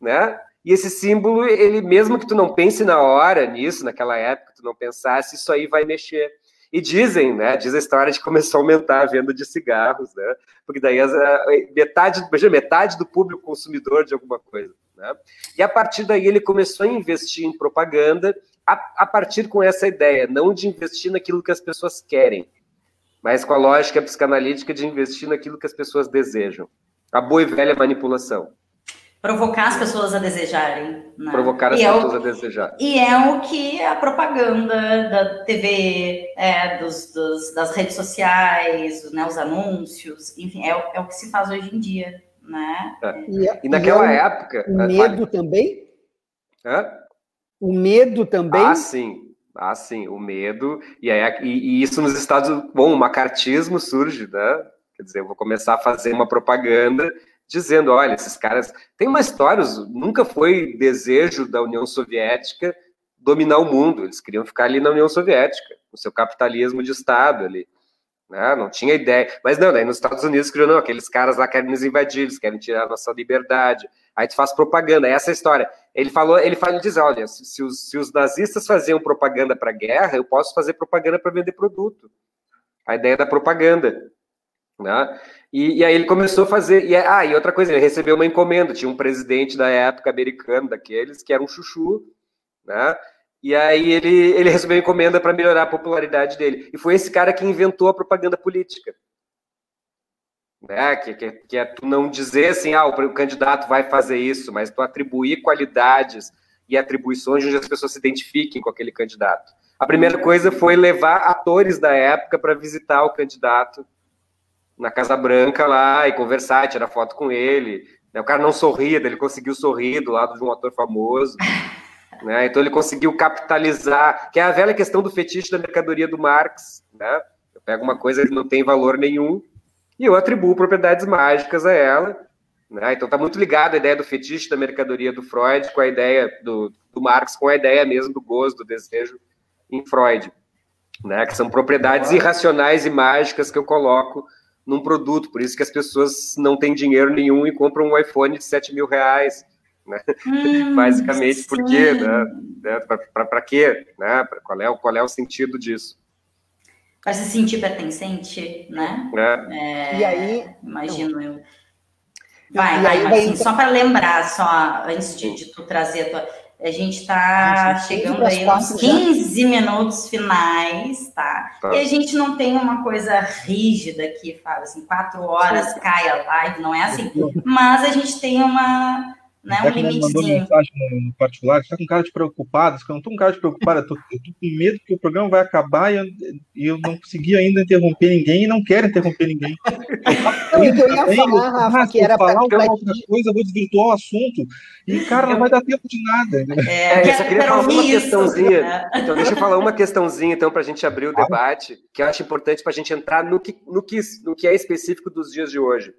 S1: né? E esse símbolo, ele mesmo que tu não pense na hora nisso, naquela época, tu não pensasse, isso aí vai mexer. E dizem, né? Diz a história de que começou a aumentar a venda de cigarros, né? Porque daí as, a, metade, metade do público consumidor de alguma coisa. Né? E a partir daí ele começou a investir em propaganda, a, a partir com essa ideia, não de investir naquilo que as pessoas querem, mas com a lógica psicanalítica de investir naquilo que as pessoas desejam. A boa e velha manipulação.
S2: Provocar as pessoas a desejarem. Né?
S1: Provocar as e pessoas é o, a desejar.
S2: E é o que a propaganda da TV, é, dos, dos, das redes sociais, né, os anúncios, enfim, é, é o que se faz hoje em dia. Né?
S1: É. E, e, naquela e é época.
S4: O medo também?
S1: Hã?
S4: O medo também?
S1: Ah, sim. Ah, sim, o medo. E, aí, e, e isso nos Estados Unidos. Bom, o macartismo surge, né? Quer dizer, eu vou começar a fazer uma propaganda dizendo: olha, esses caras. Tem uma história, nunca foi desejo da União Soviética dominar o mundo, eles queriam ficar ali na União Soviética, com seu capitalismo de Estado ali. Né? Não tinha ideia. Mas não, daí nos Estados Unidos criou, não, aqueles caras lá querem nos invadir, eles querem tirar a nossa liberdade. Aí tu faz propaganda, é essa a história. Ele falou, ele fala, ele diz, olha, se, os, se os nazistas faziam propaganda para guerra, eu posso fazer propaganda para vender produto. A ideia da propaganda. Né? E, e, aí ele começou a fazer. E, é, ah, e outra coisa, ele recebeu uma encomenda. Tinha um presidente da época americano, daqueles, que era um chuchu, né? E aí ele, ele recebeu encomenda para melhorar a popularidade dele. E foi esse cara que inventou a propaganda política. Né? Que, que, que é tu não dizer assim, ah, o candidato vai fazer isso, mas tu atribuir qualidades e atribuições onde as pessoas se identifiquem com aquele candidato. A primeira coisa foi levar atores da época para visitar o candidato na Casa Branca lá e conversar, tirar foto com ele. O cara não sorria, ele conseguiu sorrir do lado de um ator famoso. Né? Então ele conseguiu capitalizar, que é a velha questão do fetiche da mercadoria do Marx. Né? Eu pego uma coisa que não tem valor nenhum e eu atribuo propriedades mágicas a ela. Né? Então está muito ligado a ideia do fetiche da mercadoria do Freud com a ideia do, do Marx, com a ideia mesmo do gozo, do desejo em Freud. Né? Que são propriedades irracionais e mágicas que eu coloco num produto. Por isso que as pessoas não têm dinheiro nenhum e compram um iPhone de 7 mil reais né? Hum, Basicamente, por quê? Né? né? Para quê? Né? Qual, é, qual é o sentido disso?
S2: Para se sentir pertencente, né?
S4: É. É,
S2: e aí. Imagino eu. Vai, vai, vai assim, só para lembrar, só antes de, de, tu trazer a tua. A gente está chegando aí uns 15 já. minutos finais, tá? tá? E a gente não tem uma coisa rígida aqui, fala assim, quatro horas cai a live, não é assim. Mas a gente tem uma, né? Um limitezinho. mandou mensagem
S3: no, particular, está com cara de preocupado, eu não estou com cara de preocupado, eu estou com medo que o programa vai acabar e eu, e eu, não consegui ainda interromper ninguém e não quero interromper ninguém.
S4: Eu, eu, eu ia falar, Rafa, que era
S3: para falar outra coisa, eu vou desvirtuar o assunto e, cara, não vai dar tempo de nada.
S1: Né? É, eu só queria falar uma questãozinha, né? então deixa eu falar uma questãozinha então para a gente abrir o debate, que eu acho importante para a gente entrar no que, no, que, no que é específico dos dias de hoje.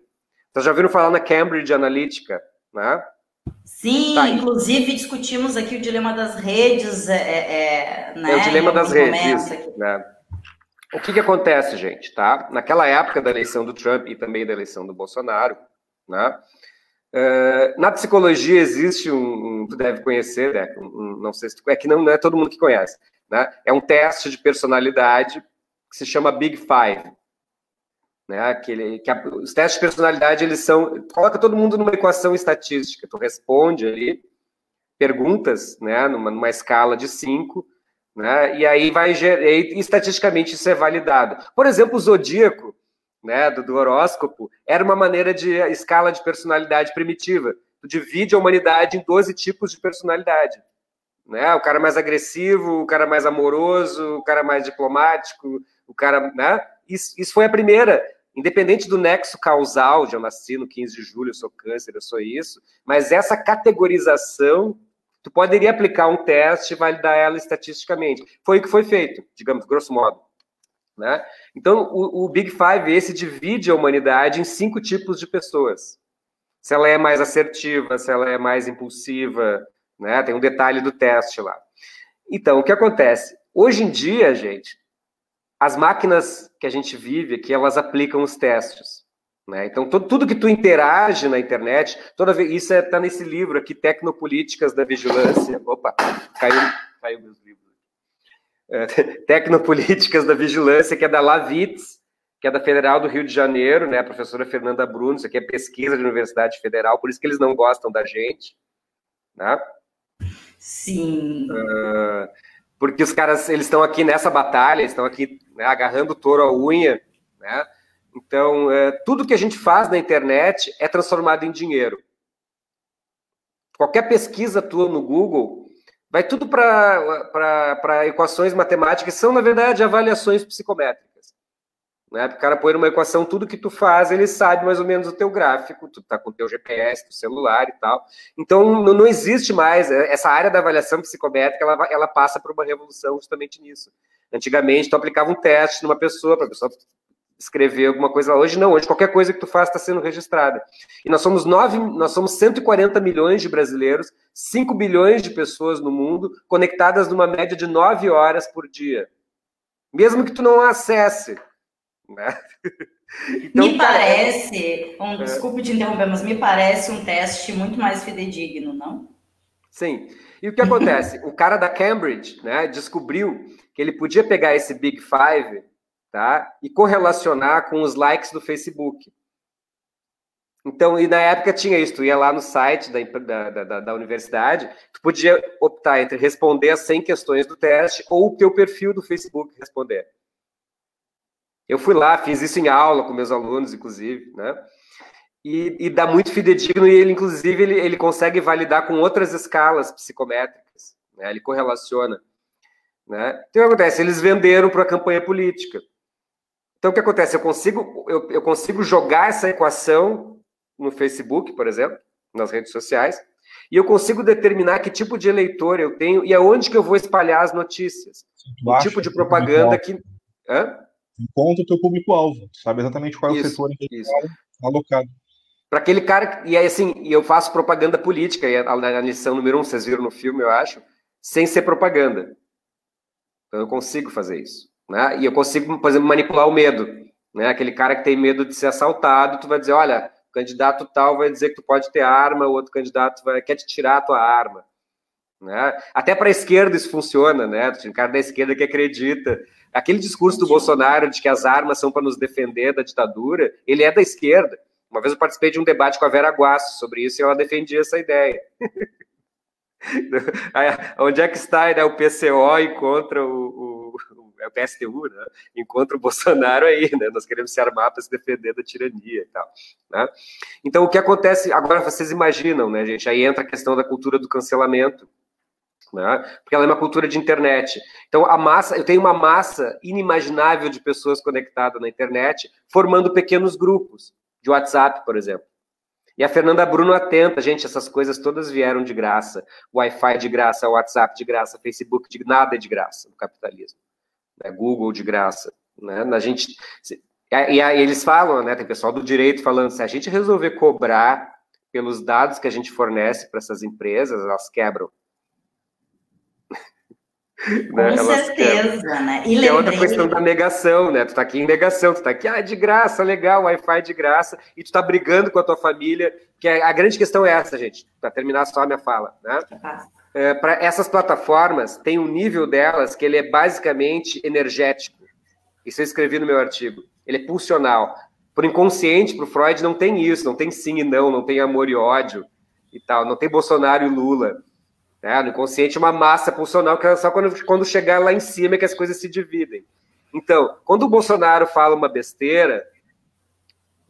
S1: Vocês já ouviram falar na Cambridge Analytica, né?
S2: Sim, tá inclusive discutimos aqui o dilema das redes. É,
S1: é, né, é o dilema das redes. Né? O que, que acontece, gente? Tá? Naquela época da eleição do Trump e também da eleição do Bolsonaro, né? Uh, na psicologia existe um, um, tu deve conhecer, né? Um, não sei se tu, é que não, não, é todo mundo que conhece, né? É um teste de personalidade que se chama Big Five, né? Aquele, que a, os testes de personalidade, eles são. Coloca todo mundo numa equação estatística. Tu responde ali perguntas, né? Numa, numa escala de cinco, né? E aí vai. E, estatisticamente isso é validado. Por exemplo, o zodíaco, né? Do, do horóscopo, era uma maneira de escala de personalidade primitiva. Tu divide a humanidade em 12 tipos de personalidade. Né? O cara mais agressivo, o cara mais amoroso, o cara mais diplomático, o cara, né? Isso, isso foi a primeira independente do nexo causal, de eu nasci no 15 de julho, eu sou câncer, eu sou isso, mas essa categorização tu poderia aplicar um teste e validar ela estatisticamente. Foi o que foi feito, digamos, grosso modo. Né? Então, o, o Big Five, esse divide a humanidade em cinco tipos de pessoas. Se ela é mais assertiva, se ela é mais impulsiva, né? Tem um detalhe do teste lá. Então, o que acontece? Hoje em dia, gente, as máquinas que a gente vive aqui, elas aplicam os testes. Né? Então, todo, tudo que tu interage na internet, toda vez, isso está é, nesse livro aqui, Tecnopolíticas da Vigilância. Opa, caiu, caiu meus livros. É, Tecnopolíticas da Vigilância, que é da Lavitz, que é da Federal do Rio de Janeiro, né? A professora Fernanda Bruno, isso aqui é pesquisa de Universidade Federal, por isso que eles não gostam da gente. Né?
S2: Sim. Uh,
S1: porque os caras, eles estão aqui nessa batalha, estão aqui né, agarrando o touro à unha, né? Então, é, tudo que a gente faz na internet é transformado em dinheiro. Qualquer pesquisa tua no Google vai tudo para equações matemáticas, são, na verdade, avaliações psicométricas. Né? O cara põe numa equação tudo que tu faz, ele sabe mais ou menos o teu gráfico, tu tá com o teu GPS, teu celular e tal. Então, não, existe mais, é, essa área da avaliação psicométrica, ela, ela passa por uma revolução justamente nisso. Antigamente, tu aplicava um teste numa pessoa, para a pessoa escrever alguma coisa. Hoje não, hoje qualquer coisa que tu faz está sendo registrada. E nós somos nove, nós somos 140 milhões de brasileiros, 5 bilhões de pessoas no mundo, conectadas numa média de 9 horas por dia. Mesmo que tu não acesse, né?
S2: Então, me parece, um, é. desculpe te interromper, mas me parece um teste muito mais fidedigno, não?
S1: Sim. E o que acontece? o cara da Cambridge né, descobriu que ele podia pegar esse Big Five tá, e correlacionar com os likes do Facebook. Então, e na época tinha isso, tu ia lá no site da, da, da, da, universidade, tu podia optar entre responder as 100 questões do teste ou o teu perfil do Facebook responder. Eu fui lá, fiz isso em aula com meus alunos, inclusive, né? E, e dá muito fidedigno e ele, inclusive, ele, ele consegue validar com outras escalas psicométricas, né? Ele correlaciona, né? Então, o que acontece? Eles venderam para a campanha política. Então, o que acontece? Eu consigo, eu, eu consigo jogar essa equação no Facebook, por exemplo, nas redes sociais, e eu consigo determinar que tipo de eleitor eu tenho e aonde que eu vou espalhar as notícias. O tipo de propaganda que... Hã?
S3: Encontra o teu público-alvo, sabe exatamente qual é o setor em que ele está alocado.
S1: Para aquele cara, e aí assim, eu faço propaganda política, e a, a lição número um, vocês viram no filme, eu acho, sem ser propaganda. Então eu consigo fazer isso. Né? E eu consigo, por exemplo, manipular o medo. Né? Aquele cara que tem medo de ser assaltado, tu vai dizer, olha, o candidato tal vai dizer que tu pode ter arma, o outro candidato vai, quer te tirar a tua arma. Né? Até para a esquerda isso funciona, né? Tem um cara da esquerda que acredita Aquele discurso do Bolsonaro de que as armas são para nos defender da ditadura, ele é da esquerda. Uma vez eu participei de um debate com a Vera Guasso sobre isso e ela defendia essa ideia. Onde é que está né, o PCO encontra o, o, é o PSTU, né? encontra o Bolsonaro aí, né? Nós queremos se armar para se defender da tirania e tal. Né? Então, o que acontece, agora vocês imaginam, né, gente? Aí entra a questão da cultura do cancelamento né? Porque ela é uma cultura de internet. Então, a massa, eu tenho uma massa inimaginável de pessoas conectadas na internet, formando pequenos grupos de WhatsApp, por exemplo. E a Fernanda Bruno atenta, gente, essas coisas todas vieram de graça. Wi-Fi de graça, WhatsApp de graça, Facebook de nada é de graça no capitalismo. Né? Google de graça. Né? A gente, e eles falam, né? Tem pessoal do direito falando, se a gente resolver cobrar pelos dados que a gente fornece para essas empresas, elas quebram.
S2: Com né? certeza, né? E
S1: lembrei... é outra questão da negação, né? Tu tá aqui em negação, tu tá aqui, ah, de graça, legal, Wi-Fi de graça, e tu tá brigando com a tua família, que é, a grande questão é essa, gente, para terminar só a minha fala, né? É, para essas plataformas, tem um nível delas que ele é basicamente energético. Isso eu escrevi no meu artigo. Ele é pulsional. Por inconsciente, para o Freud, não tem isso, não tem sim e não, não tem amor e ódio e tal, não tem Bolsonaro e Lula. Né? No inconsciente, uma massa pulsional que é só quando, quando chegar lá em cima é que as coisas se dividem. Então, quando o Bolsonaro fala uma besteira,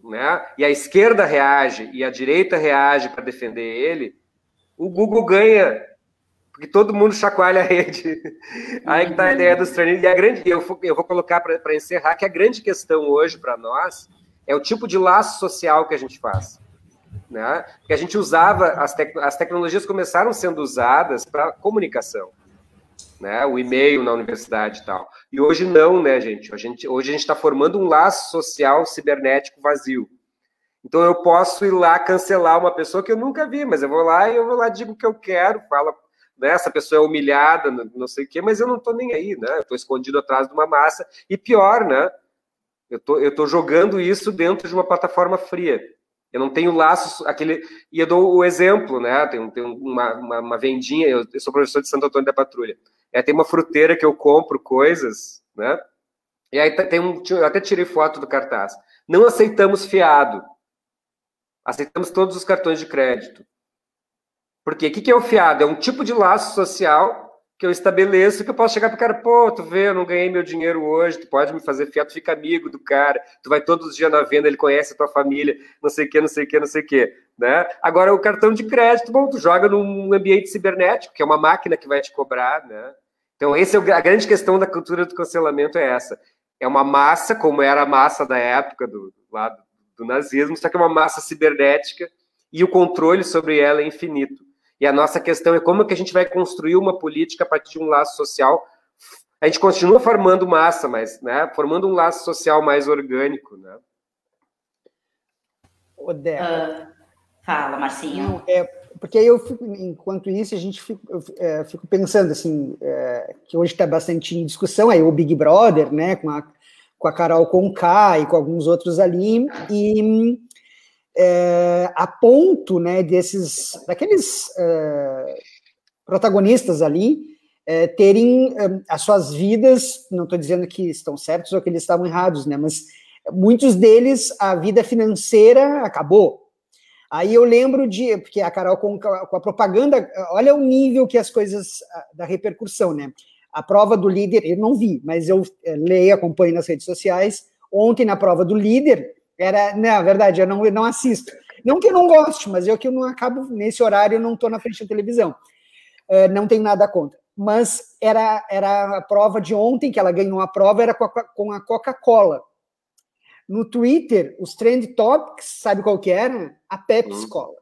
S1: né, e a esquerda reage e a direita reage para defender ele, o Google ganha, porque todo mundo chacoalha a rede. Aí que está a ideia dos treinos. E a grande, eu vou, eu vou colocar para encerrar que a grande questão hoje para nós é o tipo de laço social que a gente faz. Né? Que a gente usava, as, tec as tecnologias começaram sendo usadas para comunicação, né? O e-mail na universidade e tal. E hoje não, né, gente? A gente hoje a gente está formando um laço social cibernético vazio. Então eu posso ir lá cancelar uma pessoa que eu nunca vi, mas eu vou lá e eu vou lá digo o que eu quero, falo, né, essa pessoa é humilhada, não sei o quê, mas eu não estou nem aí, né? Eu estou escondido atrás de uma massa. E pior, né? Eu tô, tô jogando isso dentro de uma plataforma fria. Eu não tenho laços, aquele. E eu dou o exemplo, né? Tem, tem uma, uma, uma vendinha, eu, sou professor de Santo Antônio da Patrulha. É, tem uma fruteira que eu compro coisas, né? E aí tem um. Eu até tirei foto do cartaz. Não aceitamos fiado. Aceitamos todos os cartões de crédito. Porque o que, que é o fiado? É um tipo de laço social que eu estabeleço que eu posso chegar para o cara, pô, tu vê, eu não ganhei meu dinheiro hoje, tu pode me fazer fiado, tu fica amigo do cara, tu vai todos os dias na venda, ele conhece a tua família, não sei o que, não sei o que, não sei o que, né? Agora, o cartão de crédito, bom, tu joga num ambiente cibernético, que é uma máquina que vai te cobrar, né? Então, essa é a grande questão da cultura do cancelamento é essa. É uma massa, como era a massa da época do, lado do nazismo, só que é uma massa cibernética e o controle sobre ela é infinito. E a nossa questão é como que a gente vai construir uma política a partir de um laço social. A gente continua formando massa, mas né, formando um laço social mais orgânico. Né?
S2: Uh, fala, Marcinho.
S4: É, porque eu fico, enquanto isso, a gente fica, eu, é, fico pensando assim, é, que hoje está bastante em discussão aí o Big Brother, né, com a, com a Carol Conká e com alguns outros ali, e é, a ponto né, desses, daqueles é, protagonistas ali é, terem é, as suas vidas, não estou dizendo que estão certos ou que eles estavam errados, né, mas muitos deles, a vida financeira acabou. Aí eu lembro de, porque a Carol com, com a propaganda, olha o nível que as coisas, da repercussão, né? A prova do líder, eu não vi, mas eu é, leio, acompanho nas redes sociais. Ontem, na prova do líder, era, na é verdade, eu não, eu não assisto. Não que eu não goste, mas eu que eu não acabo, nesse horário, eu não estou na frente da televisão. Uh, não tenho nada contra. Mas era, era a prova de ontem, que ela ganhou a prova, era com a, com a Coca-Cola. No Twitter, os trend topics, sabe qual que era? A Pepsi hum. Cola.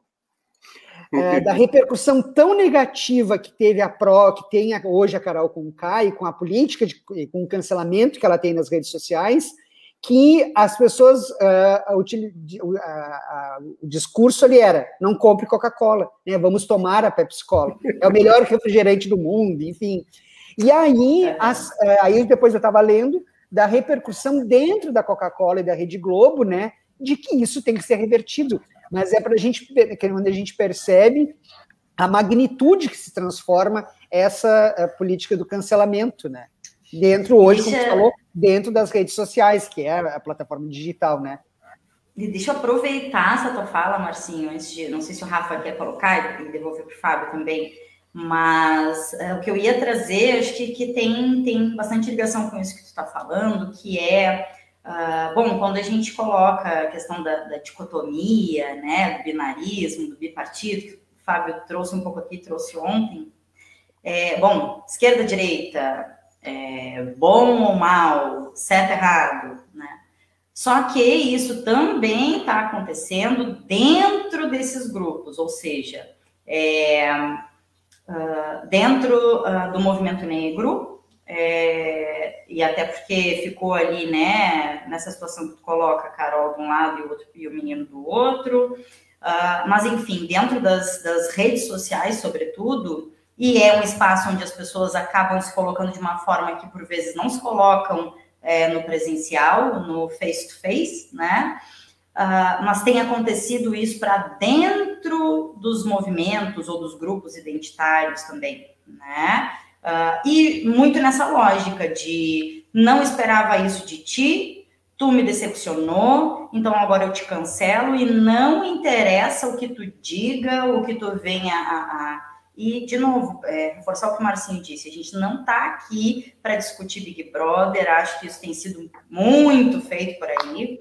S4: É, da repercussão tão negativa que teve a Pro, que tem hoje a Carol com o Kai, com a política, de, com o cancelamento que ela tem nas redes sociais, que as pessoas, uh, uh, uh, o discurso ali era, não compre Coca-Cola, né, vamos tomar a Pepsi-Cola, é o melhor refrigerante do mundo, enfim. E aí, é. as, eh, aí depois eu estava lendo da repercussão dentro da Coca-Cola e da Rede Globo, né, de que isso tem que ser revertido, mas é para a gente, quando a gente percebe a magnitude que se transforma essa eh, política do cancelamento, né, dentro hoje, como você falou, dentro das redes sociais, que é a plataforma digital, né?
S2: Deixa eu aproveitar essa tua fala, Marcinho, antes de. Não sei se o Rafa quer colocar e devolver para o Fábio também, mas é, o que eu ia trazer, acho que, que tem, tem bastante ligação com isso que tu está falando, que é. Uh, bom, quando a gente coloca a questão da, da, dicotomia, né, do binarismo, do bipartido, que o Fábio trouxe um pouco aqui, trouxe ontem, é, bom, esquerda, direita, é, bom ou mal, certo, errado, né? Só que isso também está acontecendo dentro desses grupos, ou seja, é, uh, dentro uh, do movimento negro, é, e até porque ficou ali, né, nessa situação que tu coloca a Carol de um lado e o, outro, e o menino do outro, uh, mas enfim, dentro das, das redes sociais, sobretudo, e é um espaço onde as pessoas acabam se colocando de uma forma que por vezes não se colocam é, no presencial, no face-to-face, -face, né? Uh, mas tem acontecido isso para dentro dos movimentos ou dos grupos identitários também, né? Uh, e muito nessa lógica de não esperava isso de ti, tu me decepcionou, então agora eu te cancelo e não interessa o que tu diga, o que tu venha a, a e, de novo, é, reforçar o que o Marcinho disse, a gente não está aqui para discutir Big Brother, acho que isso tem sido muito feito por aí.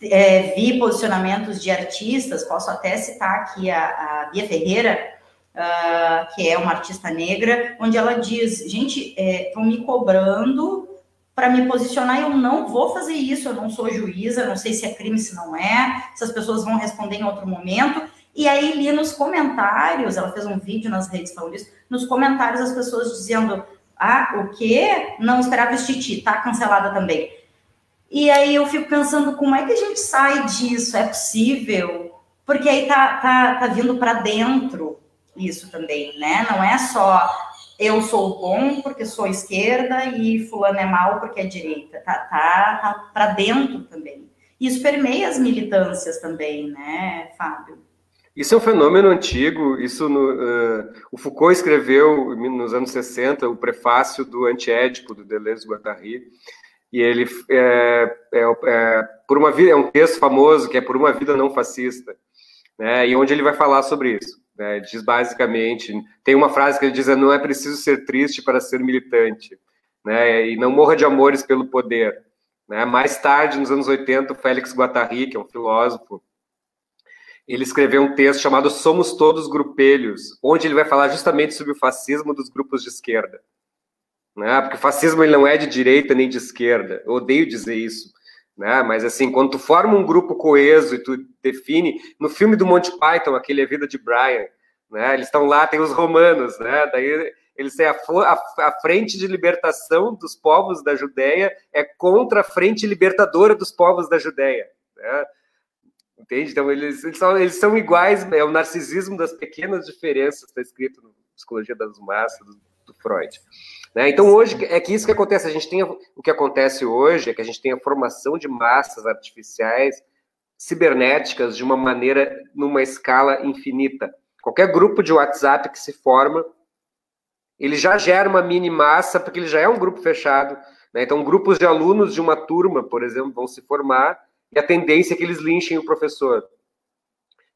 S2: É, vi posicionamentos de artistas, posso até citar aqui a, a Bia Ferreira, uh, que é uma artista negra, onde ela diz: gente, estão é, me cobrando para me posicionar, eu não vou fazer isso, eu não sou juíza, não sei se é crime, se não é, se as pessoas vão responder em outro momento, E aí li nos comentários, ela fez um vídeo nas redes falando isso, nos comentários as pessoas dizendo, ah, o quê? Não esperava esse Titi, tá cancelada também. E aí eu fico pensando, como é que a gente sai disso? É possível? Porque aí tá, tá, tá vindo para dentro isso também, né? Não é só eu sou bom porque sou esquerda e fulano é mal porque é direita. Tá, tá, tá para dentro também. Isso permeia as militâncias também, né, Fábio?
S1: Isso é um fenômeno antigo. Isso no, uh, o Foucault escreveu nos anos 60 o prefácio do Antiédipo do Deleuze Guattari, e ele é, é, é, por uma vida é um texto famoso que é por uma vida não fascista, né? E onde ele vai falar sobre isso. Né? Diz basicamente, tem uma frase que ele diz: não é preciso ser triste para ser militante, né? E não morra de amores pelo poder. Né? Mais tarde, nos anos 80, o Félix Guattari, que é um filósofo, ele escreveu um texto chamado Somos Todos Grupelhos, onde ele vai falar justamente sobre o fascismo dos grupos de esquerda. Né? Porque o fascismo ele não é de direita nem de esquerda. Eu odeio dizer isso né? Mas assim, quando tu forma um grupo coeso e tu define, no filme do Monty Python, aquele A Vida de Brian, né? Eles estão lá, tem os romanos, né? Daí eles têm a, a, a, frente de libertação dos povos da Judéia é contra a frente libertadora dos povos da Judéia, né? Entende? Então eles, eles, são, eles são iguais, é o narcisismo das pequenas diferenças, está escrito no Psicologia das Massas, do, do Freud. Né? Então, hoje, é que isso que acontece. A gente tem o que acontece hoje é que a gente tem a formação de massas artificiais cibernéticas de uma maneira, numa escala infinita. Qualquer grupo de WhatsApp que se forma, ele já gera uma mini massa, porque ele já é um grupo fechado. Né? Então, grupos de alunos de uma turma, por exemplo, vão se formar e a tendência é que eles linchem o professor.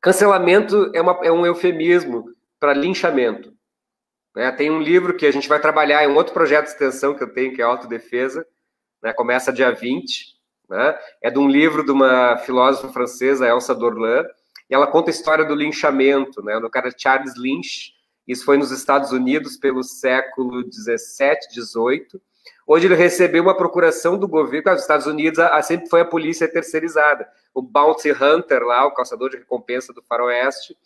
S1: Cancelamento é, uma, é um eufemismo para linchamento. Né? Tem um livro que a gente vai trabalhar em um outro projeto de extensão que eu tenho, que é Autodefesa, né? começa dia 20. Né? É de um livro de uma filósofa francesa, Elsa Dorlan, e ela conta a história do linchamento, né? do cara Charles Lynch. Isso foi nos Estados Unidos pelo século 17, 18, onde ele recebeu uma procuração do governo. Os Estados Unidos a, a, sempre foi a polícia terceirizada. O Bounty Hunter lá, o caçador de recompensa do faroeste,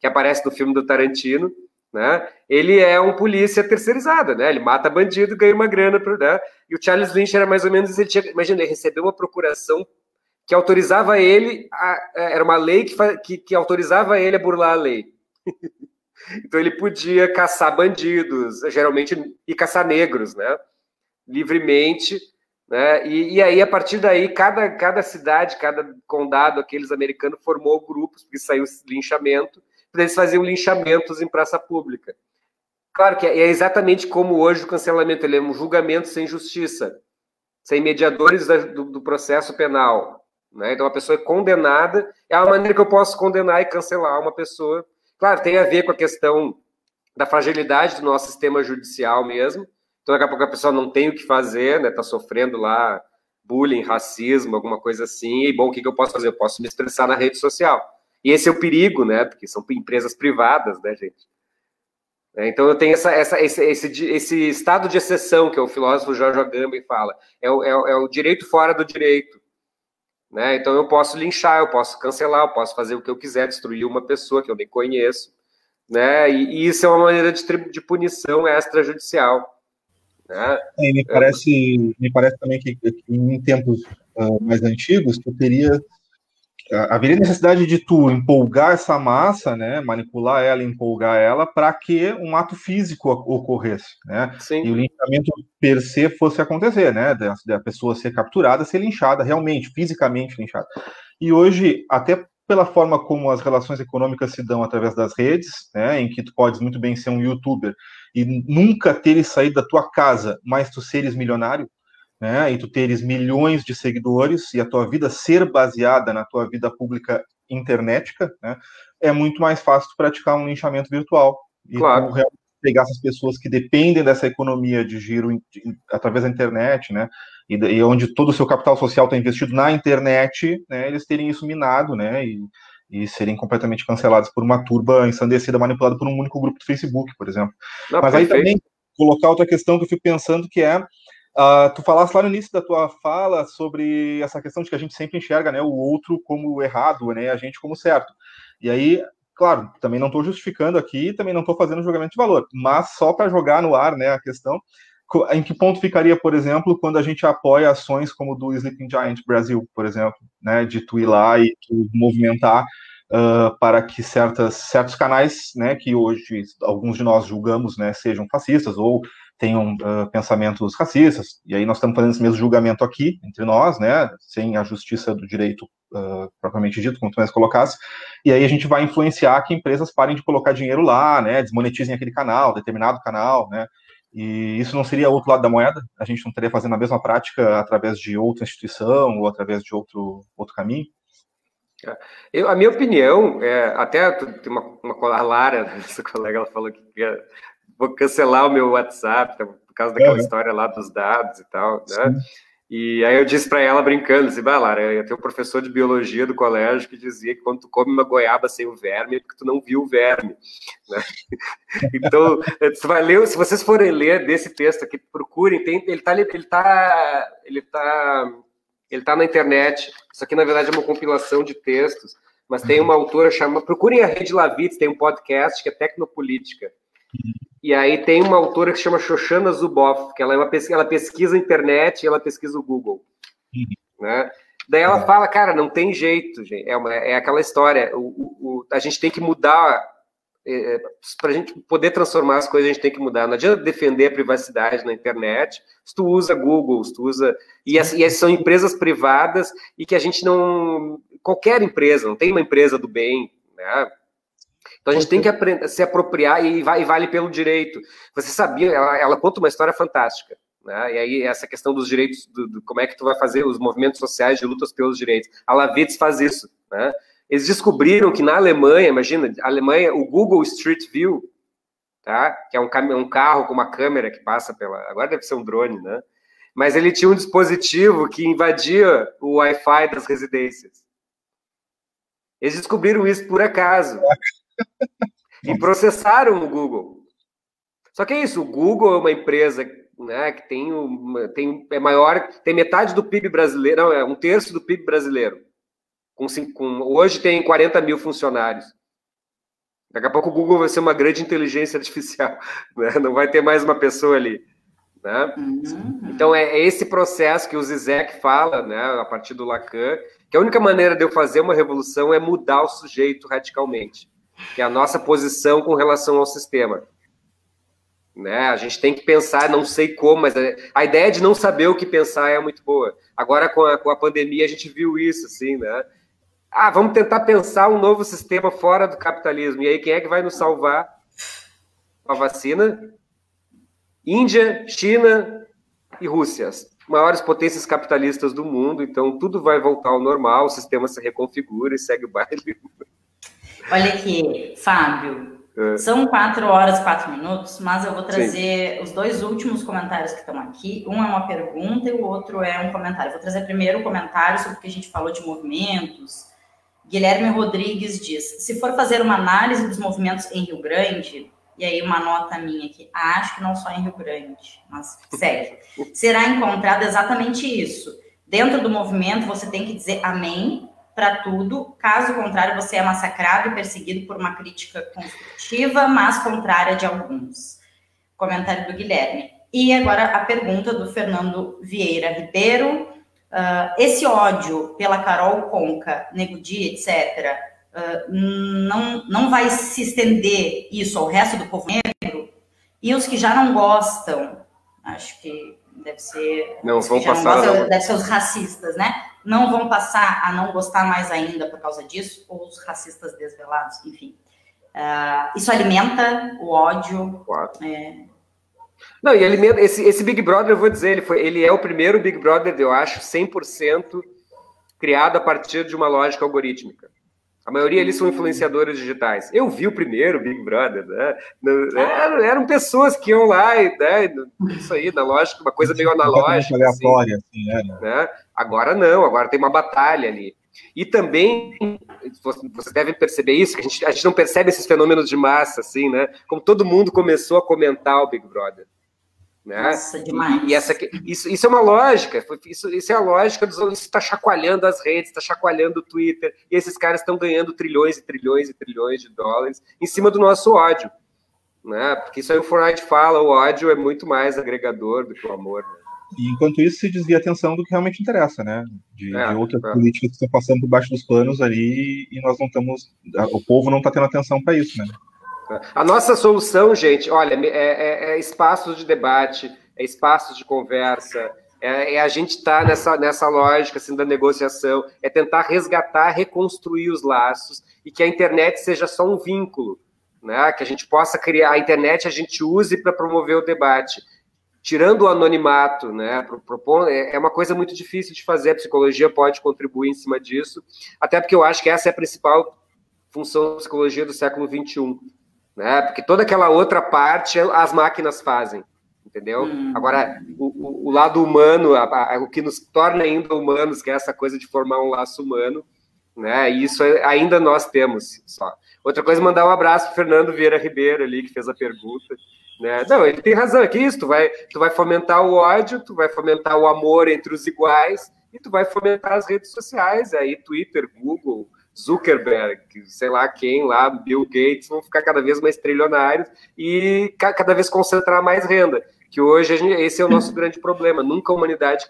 S1: que aparece no filme do Tarantino, né? Ele é um polícia terceirizado, né? Ele mata bandido, ganha uma grana, né? E o Charles Lynch era mais ou menos, ele tinha, imagina, ele recebeu uma procuração que autorizava ele, a, era uma lei que, que, que autorizava ele a burlar a lei. então ele podia caçar bandidos, geralmente, e caçar negros, né? Livremente, né? E, e, aí, a partir daí, cada, cada cidade, cada condado, aqueles americanos formou grupos, porque saiu linchamento, eles faziam linchamentos em praça pública. Claro que é exatamente como hoje o cancelamento, ele é um julgamento sem justiça, sem mediadores do, do processo penal. Né? Então, a pessoa é condenada, é a maneira que eu posso condenar e cancelar uma pessoa. Claro, tem a ver com a questão da fragilidade do nosso sistema judicial mesmo. Então, daqui a pouco a pessoa não tem o que fazer, né? Está sofrendo lá bullying, racismo, alguma coisa assim. E, bom, o que, que eu posso fazer? Eu posso me expressar na rede social. E esse é o perigo, né? Porque são empresas privadas, né, gente? É, então eu tenho essa, essa, esse, esse, esse, estado de exceção que o filósofo Jorge Agamben fala, é o, é, é o direito fora do direito. Né? Então eu posso linchar, eu posso cancelar, eu posso fazer o que eu quiser, destruir uma pessoa que eu nem conheço, né? E, e isso é uma maneira de, de punição extrajudicial. Né?
S3: É, me parece, me parece também que, que em tempos uh, mais antigos tu teria haveria necessidade de tu empolgar essa massa, né, manipular ela, empolgar ela, para que um ato físico ocorresse, né? Sim. E o linchamento per se fosse acontecer, né? Da, da pessoa ser capturada, ser linchada, realmente, fisicamente linchada. E hoje, até pela forma como as relações econômicas se dão através das redes, né, em que tu podes muito bem ser um youtuber e nunca teres saído da tua casa, mas tu seres milionário, né, e tu teres milhões de seguidores e a tua vida ser baseada na tua vida pública internetica, né, é muito mais fácil tu praticar um linchamento virtual. E claro. pegar essas pessoas que dependem dessa economia de giro de, através da internet, né, e, e, onde todo o seu capital social está investido na internet, né, eles terem isso minado, né, e, e serem completamente cancelados por uma turba ensandecida manipulada por um único grupo do Facebook, por exemplo. Não, Mas perfeito. aí também colocar outra questão que eu fico pensando que é Uh, tu falaste lá no início da tua fala sobre essa questão de que a gente sempre enxerga né, o outro como errado, né, a gente como certo. E aí claro, também não estou justificando aqui, também não estou fazendo julgamento de valor, mas só para jogar no ar, né, a questão, em que ponto ficaria, por exemplo, quando a gente apoia ações como do Sleeping Giant Brasil, por exemplo, né, de tu ir lá e tu movimentar uh, para que certas, certos canais, né, que hoje alguns de nós julgamos, né, sejam fascistas ou tenham uh, pensamentos racistas, e aí nós estamos fazendo esse mesmo julgamento aqui, entre nós, né, sem a justiça do direito uh, propriamente dito, como tu colocasse, e aí a gente vai influenciar que empresas parem de colocar dinheiro lá, né, desmonetizem aquele canal, determinado canal, né, e isso não seria outro lado da moeda? A gente não estaria fazendo a mesma prática através de outra instituição ou através de outro, outro caminho?
S1: Eu, a minha opinião, é, até tem uma, uma a Lara, essa colega, ela falou que ia, vou cancelar o meu WhatsApp tá, por causa daquela é. história lá dos dados e tal, né? Sim. E aí eu disse para ela brincando, assim, vai Lara, tenho um professor de biologia do colégio que dizia que quando tu come uma goiaba sem o verme é porque tu não viu o verme. Né? Então, você vai ler, se vocês forem ler desse texto aqui, procurem, tem, ele está ele tá, ele tá, ele tá na internet. Isso aqui, na verdade, é uma compilação de textos, mas tem uma autora chamada, procurem a Rede Lavitz, tem um podcast que é Tecnopolítica. E aí tem uma autora que se chama Shoshana Zuboff, que ela, é uma pesquisa, ela pesquisa a internet e ela pesquisa o Google. Uhum. Né? Daí ela é. fala, cara, não tem jeito, gente. É, uma, é aquela história. O, o, a gente tem que mudar. É, Para a gente poder transformar as coisas, a gente tem que mudar. Não adianta defender a privacidade na internet se tu usa Google, se tu usa. E, as, e são empresas privadas e que a gente não. Qualquer empresa, não tem uma empresa do bem, né? Então a gente tem que aprender, se apropriar e, vai, e vale pelo direito. Você sabia, ela, ela, conta uma história fantástica. Né? E aí essa questão dos direitos, do, do, como é que tu vai fazer os movimentos sociais de lutas pelos direitos. A Lavitz faz isso. Né? Eles descobriram que na Alemanha, imagina, Alemanha, o Google Street View, tá? que é um, um carro com uma câmera que passa pela... Agora deve ser um drone, né? Mas ele tinha um dispositivo que invadia o Wi-Fi das residências. Eles descobriram isso por acaso e processaram o Google. Só que é isso, o Google é uma empresa né, que tem, uma, tem é maior, tem metade do PIB brasileiro, não, é um terço do PIB brasileiro. Com, com, hoje tem 40 mil funcionários. Daqui a pouco o Google vai ser uma grande inteligência artificial, né? não vai ter mais uma pessoa ali. Né? Uhum. Então é, é, esse processo que o Zizek fala, né, a partir do Lacan, que a única maneira de eu fazer uma revolução é mudar o sujeito radicalmente que é a nossa posição com relação ao sistema. Né? A gente tem que pensar, não sei como, mas a ideia de não saber o que pensar é muito boa. Agora, com a, com a pandemia, a gente viu isso, assim, né? Ah, vamos tentar pensar um novo sistema fora do capitalismo. E aí, quem é que vai nos salvar? A vacina? Índia, China e Rússia, as maiores potências capitalistas do mundo. Então, tudo vai voltar ao normal, o sistema se reconfigura e segue o baile.
S2: Olha aqui, Fábio. É. São quatro horas, quatro minutos, mas eu vou trazer Sim. os dois últimos comentários que estão aqui. Um é uma pergunta e o outro é um comentário. Vou trazer primeiro o comentário sobre o que a gente falou de movimentos. Guilherme Rodrigues diz: se for fazer uma análise dos movimentos em Rio Grande, e aí uma nota minha aqui, acho que não só em Rio Grande, mas segue. Será encontrado exatamente isso. Dentro do movimento, você tem que dizer amém para tudo, caso contrário, você é massacrado e perseguido por uma crítica construtiva, mas contrária de alguns. Comentário do Guilherme. E agora a pergunta do Fernando Vieira Ribeiro. Uh, esse ódio pela Carol Conca, Nego Dia, etc., uh, não, não vai se estender isso ao resto do povo negro? E os que já não gostam, acho que deve ser.
S1: Não, vão passar. Não
S2: gostam, deve ser os racistas, né? Não vão passar a não gostar mais ainda por causa disso, ou os racistas desvelados, enfim. Uh, isso alimenta o ódio.
S1: Claro. É... Não, e alimenta. Esse, esse Big Brother, eu vou dizer, ele, foi, ele é o primeiro Big Brother, eu acho, 100% criado a partir de uma lógica algorítmica. A maioria eles são influenciadores digitais. Eu vi o primeiro Big Brother, né? Eram, eram pessoas que iam lá e né? isso aí, na lógica, uma coisa meio analógica. Aleatória, assim, assim é, né? Agora não, agora tem uma batalha ali. E também, vocês devem perceber isso, que a gente, a gente não percebe esses fenômenos de massa, assim, né? Como todo mundo começou a comentar o Big Brother.
S2: Né? Nossa, demais.
S1: E, e essa, isso, isso é uma lógica, isso, isso é a lógica dos isso está chacoalhando as redes, está chacoalhando o Twitter, e esses caras estão ganhando trilhões e trilhões e trilhões de dólares em cima do nosso ódio. Né? Porque isso aí o Fortnite fala, o ódio é muito mais agregador do que o amor. Né?
S3: E enquanto isso se desvia a atenção do que realmente interessa, né? De, é, de outras é. políticas que estão passando por baixo dos panos ali e nós não estamos. O povo não está tendo atenção para isso, né?
S1: A nossa solução, gente, olha, é, é, é espaços de debate, é espaços de conversa, é, é a gente estar tá nessa, nessa lógica assim, da negociação, é tentar resgatar, reconstruir os laços e que a internet seja só um vínculo, né? que a gente possa criar, a internet a gente use para promover o debate. Tirando o anonimato, né, propor, é, é uma coisa muito difícil de fazer, a psicologia pode contribuir em cima disso, até porque eu acho que essa é a principal função da psicologia do século XXI, né? Porque toda aquela outra parte as máquinas fazem, entendeu? Hum. Agora, o, o, lado humano, a, a, o que nos torna ainda humanos, que é essa coisa de formar um laço humano, né? E isso é, ainda nós temos só. Outra coisa, mandar um abraço para Fernando Vieira Ribeiro ali, que fez a pergunta. Né? Não, ele tem razão, é que isso, tu vai, tu vai fomentar o ódio, tu vai fomentar o amor entre os iguais, e tu vai fomentar as redes sociais, aí Twitter, Google, Zuckerberg, sei lá quem lá, Bill Gates, vão ficar cada vez mais trilionários e cada vez concentrar mais renda. Que hoje gente, esse é o nosso grande problema. Nunca a humanidade.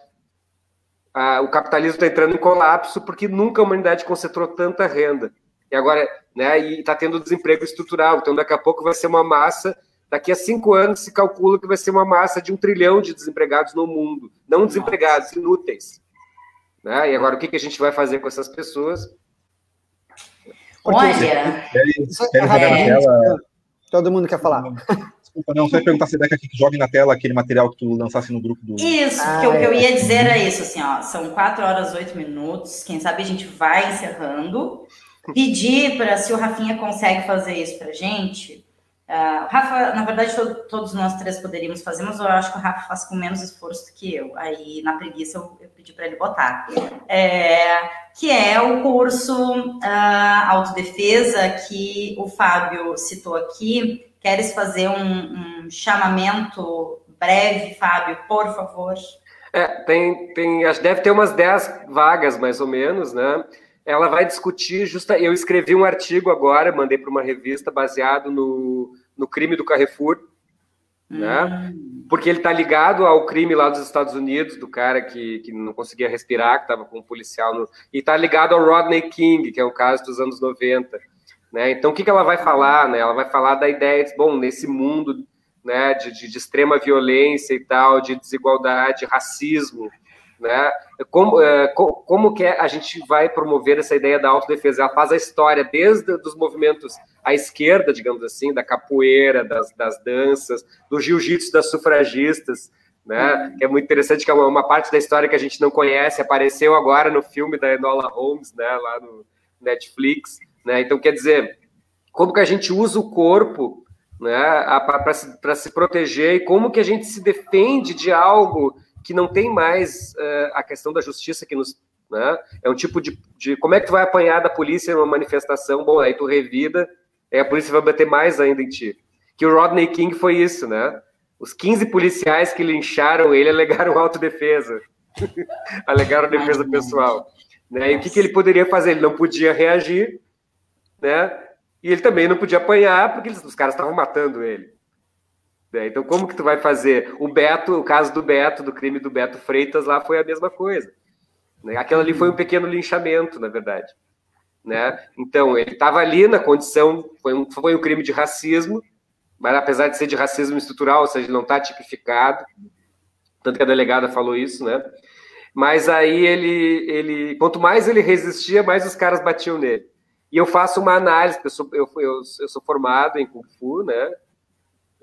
S1: o capitalismo está entrando em colapso porque nunca a humanidade concentrou tanta renda. E agora, né, e está tendo desemprego estrutural. Então, daqui a pouco vai ser uma massa. Daqui a cinco anos se calcula que vai ser uma massa de um trilhão de desempregados no mundo. Não desempregados, inúteis. Né? E agora, o que, que a gente vai fazer com essas pessoas?
S2: Olha.
S4: tela... Todo mundo quer falar.
S3: Desculpa, não, só ia perguntar se é aqui que jogue na tela aquele material que tu lançasse no grupo do.
S2: Isso, ah, que o que eu ia dizer era isso, assim, ó. São 4 horas 8 minutos. Quem sabe a gente vai encerrando. Pedir para se o Rafinha consegue fazer isso pra gente. Uh, Rafa, na verdade, todos nós três poderíamos fazer, mas eu acho que o Rafa faz com menos esforço do que eu. Aí, na preguiça, eu, eu pedi para ele botar. É, que é o curso uh, Autodefesa, que o Fábio citou aqui. Queres fazer um, um chamamento breve, Fábio, por favor?
S1: É, tem, tem, deve ter umas 10 vagas, mais ou menos, né? Ela vai discutir justa. Eu escrevi um artigo agora, mandei para uma revista baseado no, no crime do Carrefour, né? hum. né? Porque ele está ligado ao crime lá dos Estados Unidos, do cara que, que não conseguia respirar, que estava com um policial, no, e está ligado ao Rodney King, que é um caso dos anos 90. Né? Então, o que, que ela vai falar? Né? Ela vai falar da ideia de, bom, nesse mundo né, de, de, de extrema violência e tal, de desigualdade, racismo, né? Como, é, como que a gente vai promover essa ideia da autodefesa? Ela faz a história desde os movimentos à esquerda, digamos assim, da capoeira, das, das danças, do jiu-jitsu das sufragistas, né? Que é muito interessante, que é uma, uma, parte da história que a gente não conhece, apareceu agora no filme da Enola Holmes, né? Lá no Netflix, né? Então, quer dizer, como que a gente usa o corpo né, para se, se proteger e como que a gente se defende de algo que não tem mais uh, a questão da justiça que nos. Né? É um tipo de, de. Como é que tu vai apanhar da polícia numa manifestação? Bom, aí tu revida, aí a polícia vai bater mais ainda em ti. Que o Rodney King foi isso, né? Os 15 policiais que lincharam ele alegaram autodefesa. alegaram defesa pessoal. Né? E o que, que ele poderia fazer? Ele não podia reagir, né? E ele também não podia apanhar, porque eles, os caras estavam matando ele. Né? Então, como que tu vai fazer? O Beto, o caso do Beto, do crime do Beto Freitas lá foi a mesma coisa. Né? Aquilo ali foi um pequeno linchamento, na verdade. Né? Então, ele estava ali na condição, foi um, foi um crime de racismo, mas apesar de ser de racismo estrutural, ou seja, não está tipificado, tanto que a delegada falou isso, né? Mas aí ele, ele, quanto mais ele resistia, mais os caras batiam nele. E eu faço uma análise, eu sou, eu, eu, eu sou formado em Kung Fu, né?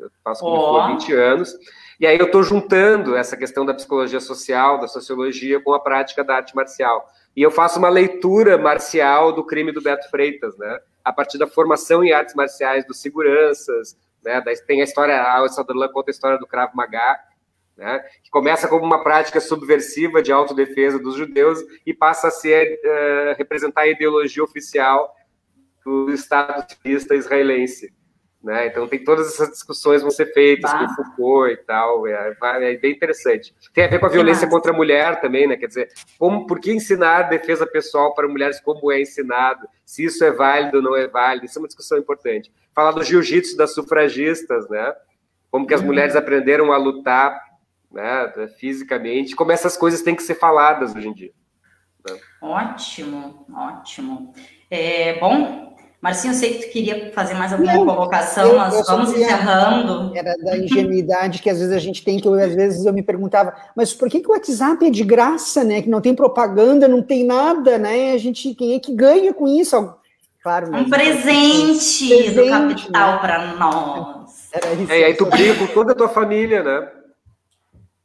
S1: Eu faço oh. há 20 anos. E aí eu estou juntando essa questão da psicologia social, da sociologia, com a prática da arte marcial. E eu faço uma leitura marcial do crime do Beto Freitas, né? A partir da formação em artes marciais dos seguranças, né? Tem a história, a Darlan conta a história do Krav Maga, né? Que começa como uma prática subversiva de autodefesa dos judeus e passa a ser uh, representar a ideologia oficial do Estado sionista israelense. Né? Então tem todas essas discussões vão ser feitas tá. com Foucault e tal, é, é, bem interessante. Tem a ver com a violência contra a mulher também, né? Quer dizer, como, por que ensinar defesa pessoal para mulheres como é ensinado? Se isso é válido ou não é válido? Isso é uma discussão importante. Falar do jiu-jitsu das sufragistas, né? Como que as uhum. mulheres aprenderam a lutar, né? Fisicamente, como essas coisas têm que ser faladas hoje em dia.
S2: Né? Ótimo, ótimo. É, bom, Marcinho, eu sei que tu queria fazer mais alguma não, colocação, eu, nós eu vamos encerrando.
S4: Era da ingenuidade que às vezes a gente tem, que eu, às vezes eu me perguntava, mas por que, que o WhatsApp é de graça, né? Que não tem propaganda, não tem nada, né? A gente, quem é que ganha com isso?
S2: Claro, um presente, presente do capital né? para nós.
S1: Era isso, é, e aí tu briga com toda a tua família, né?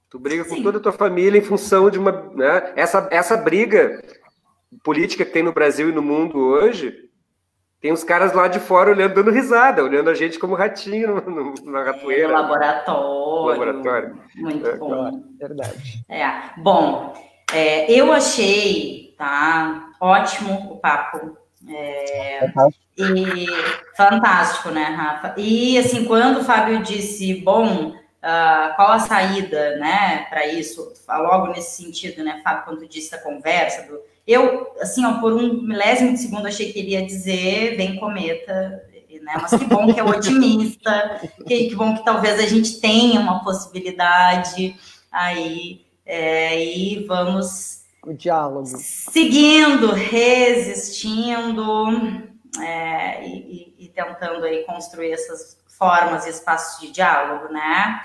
S1: Tu briga Sim. com toda a tua família em função de uma. Né? Essa, essa briga política que tem no Brasil e no mundo hoje tem uns caras lá de fora olhando, dando risada, olhando a gente como ratinho no, no, na ratoeira. É,
S2: laboratório.
S1: Laboratório.
S2: Muito é. bom.
S4: Verdade.
S2: É. Bom, é, eu achei, tá, ótimo o papo. É, e fantástico, né, Rafa? E assim, quando o Fábio disse, bom, uh, qual a saída, né, para isso? Logo nesse sentido, né, Fábio, quando disse a conversa do eu, assim, ó, por um milésimo de segundo achei que ele ia dizer vem cometa, né? Mas que bom que é otimista, que, que bom que talvez a gente tenha uma possibilidade aí é, e vamos
S4: o diálogo
S2: seguindo, resistindo é, e, e, tentando aí construir essas formas e espaços de diálogo, né?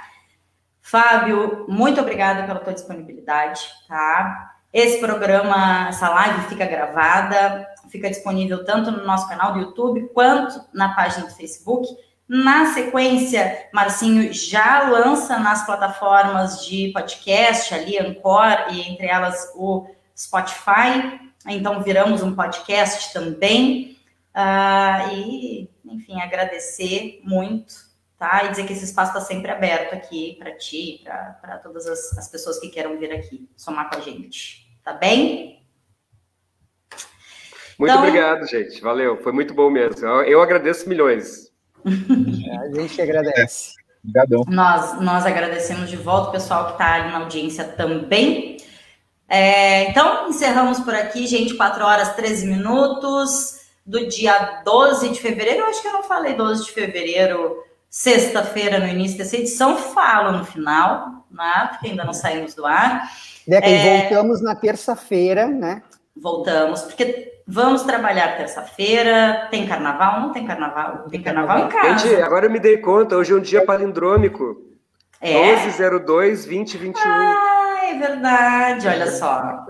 S2: Fábio, muito obrigada pela tua disponibilidade, tá? Esse programa, essa live fica gravada, fica disponível tanto no nosso canal do YouTube quanto na página do Facebook. Na sequência, Marcinho já lança nas plataformas de podcast, ali, Anchor, e entre elas o Spotify. Então, viramos um podcast também. Uh, e, enfim, agradecer muito, tá? E dizer que esse espaço está sempre aberto aqui para ti, para todas as, as pessoas que queiram vir aqui somar com a gente. Tá bem?
S1: Muito então... obrigado, gente. Valeu. Foi muito bom mesmo. Eu agradeço milhões.
S4: a gente agradece.
S2: Obrigadão. Nós, nós agradecemos de volta o pessoal que está ali na audiência também. É, então, encerramos por aqui, gente. 4 horas 13 minutos do dia 12 de fevereiro. Eu acho que eu não falei 12 de fevereiro, sexta-feira, no início dessa edição. Falo no final, né? Porque ainda não saímos do ar.
S4: Deca, é... voltamos na terça-feira, né?
S2: Voltamos, porque vamos trabalhar terça-feira. Tem carnaval? Não tem carnaval? Tem carnaval em casa.
S1: Gente, agora eu me dei conta, hoje é um dia palindrômico. É? 1202 2021.
S2: Ah, é verdade, olha só.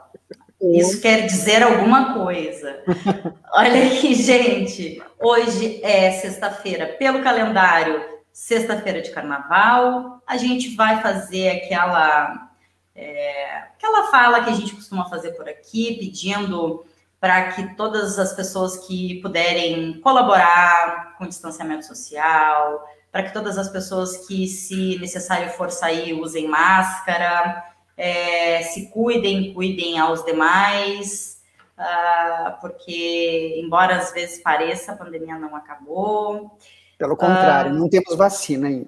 S2: Isso quer dizer alguma coisa. Olha aqui, gente. Hoje é sexta-feira, pelo calendário, sexta-feira de carnaval. A gente vai fazer aquela é, aquela fala que a gente costuma fazer por aqui, pedindo para que todas as pessoas que puderem colaborar com o distanciamento social, para que todas as pessoas que, se necessário for sair, usem máscara, é, se cuidem, cuidem aos demais, uh, porque, embora às vezes pareça, a pandemia não acabou.
S4: Pelo contrário, uh, não temos vacina ainda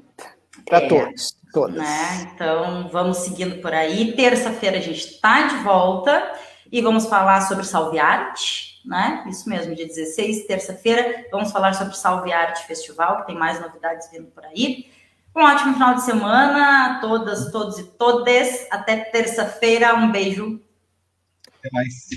S4: para é, todos. Todas.
S2: Né? Então, vamos seguindo por aí. Terça-feira a gente está de volta e vamos falar sobre Salve Arte, né? Isso mesmo, dia 16, terça-feira, vamos falar sobre Salve Arte Festival, que tem mais novidades vindo por aí. Um ótimo final de semana a todas, todos e todas. Até terça-feira. Um beijo.
S3: Até mais.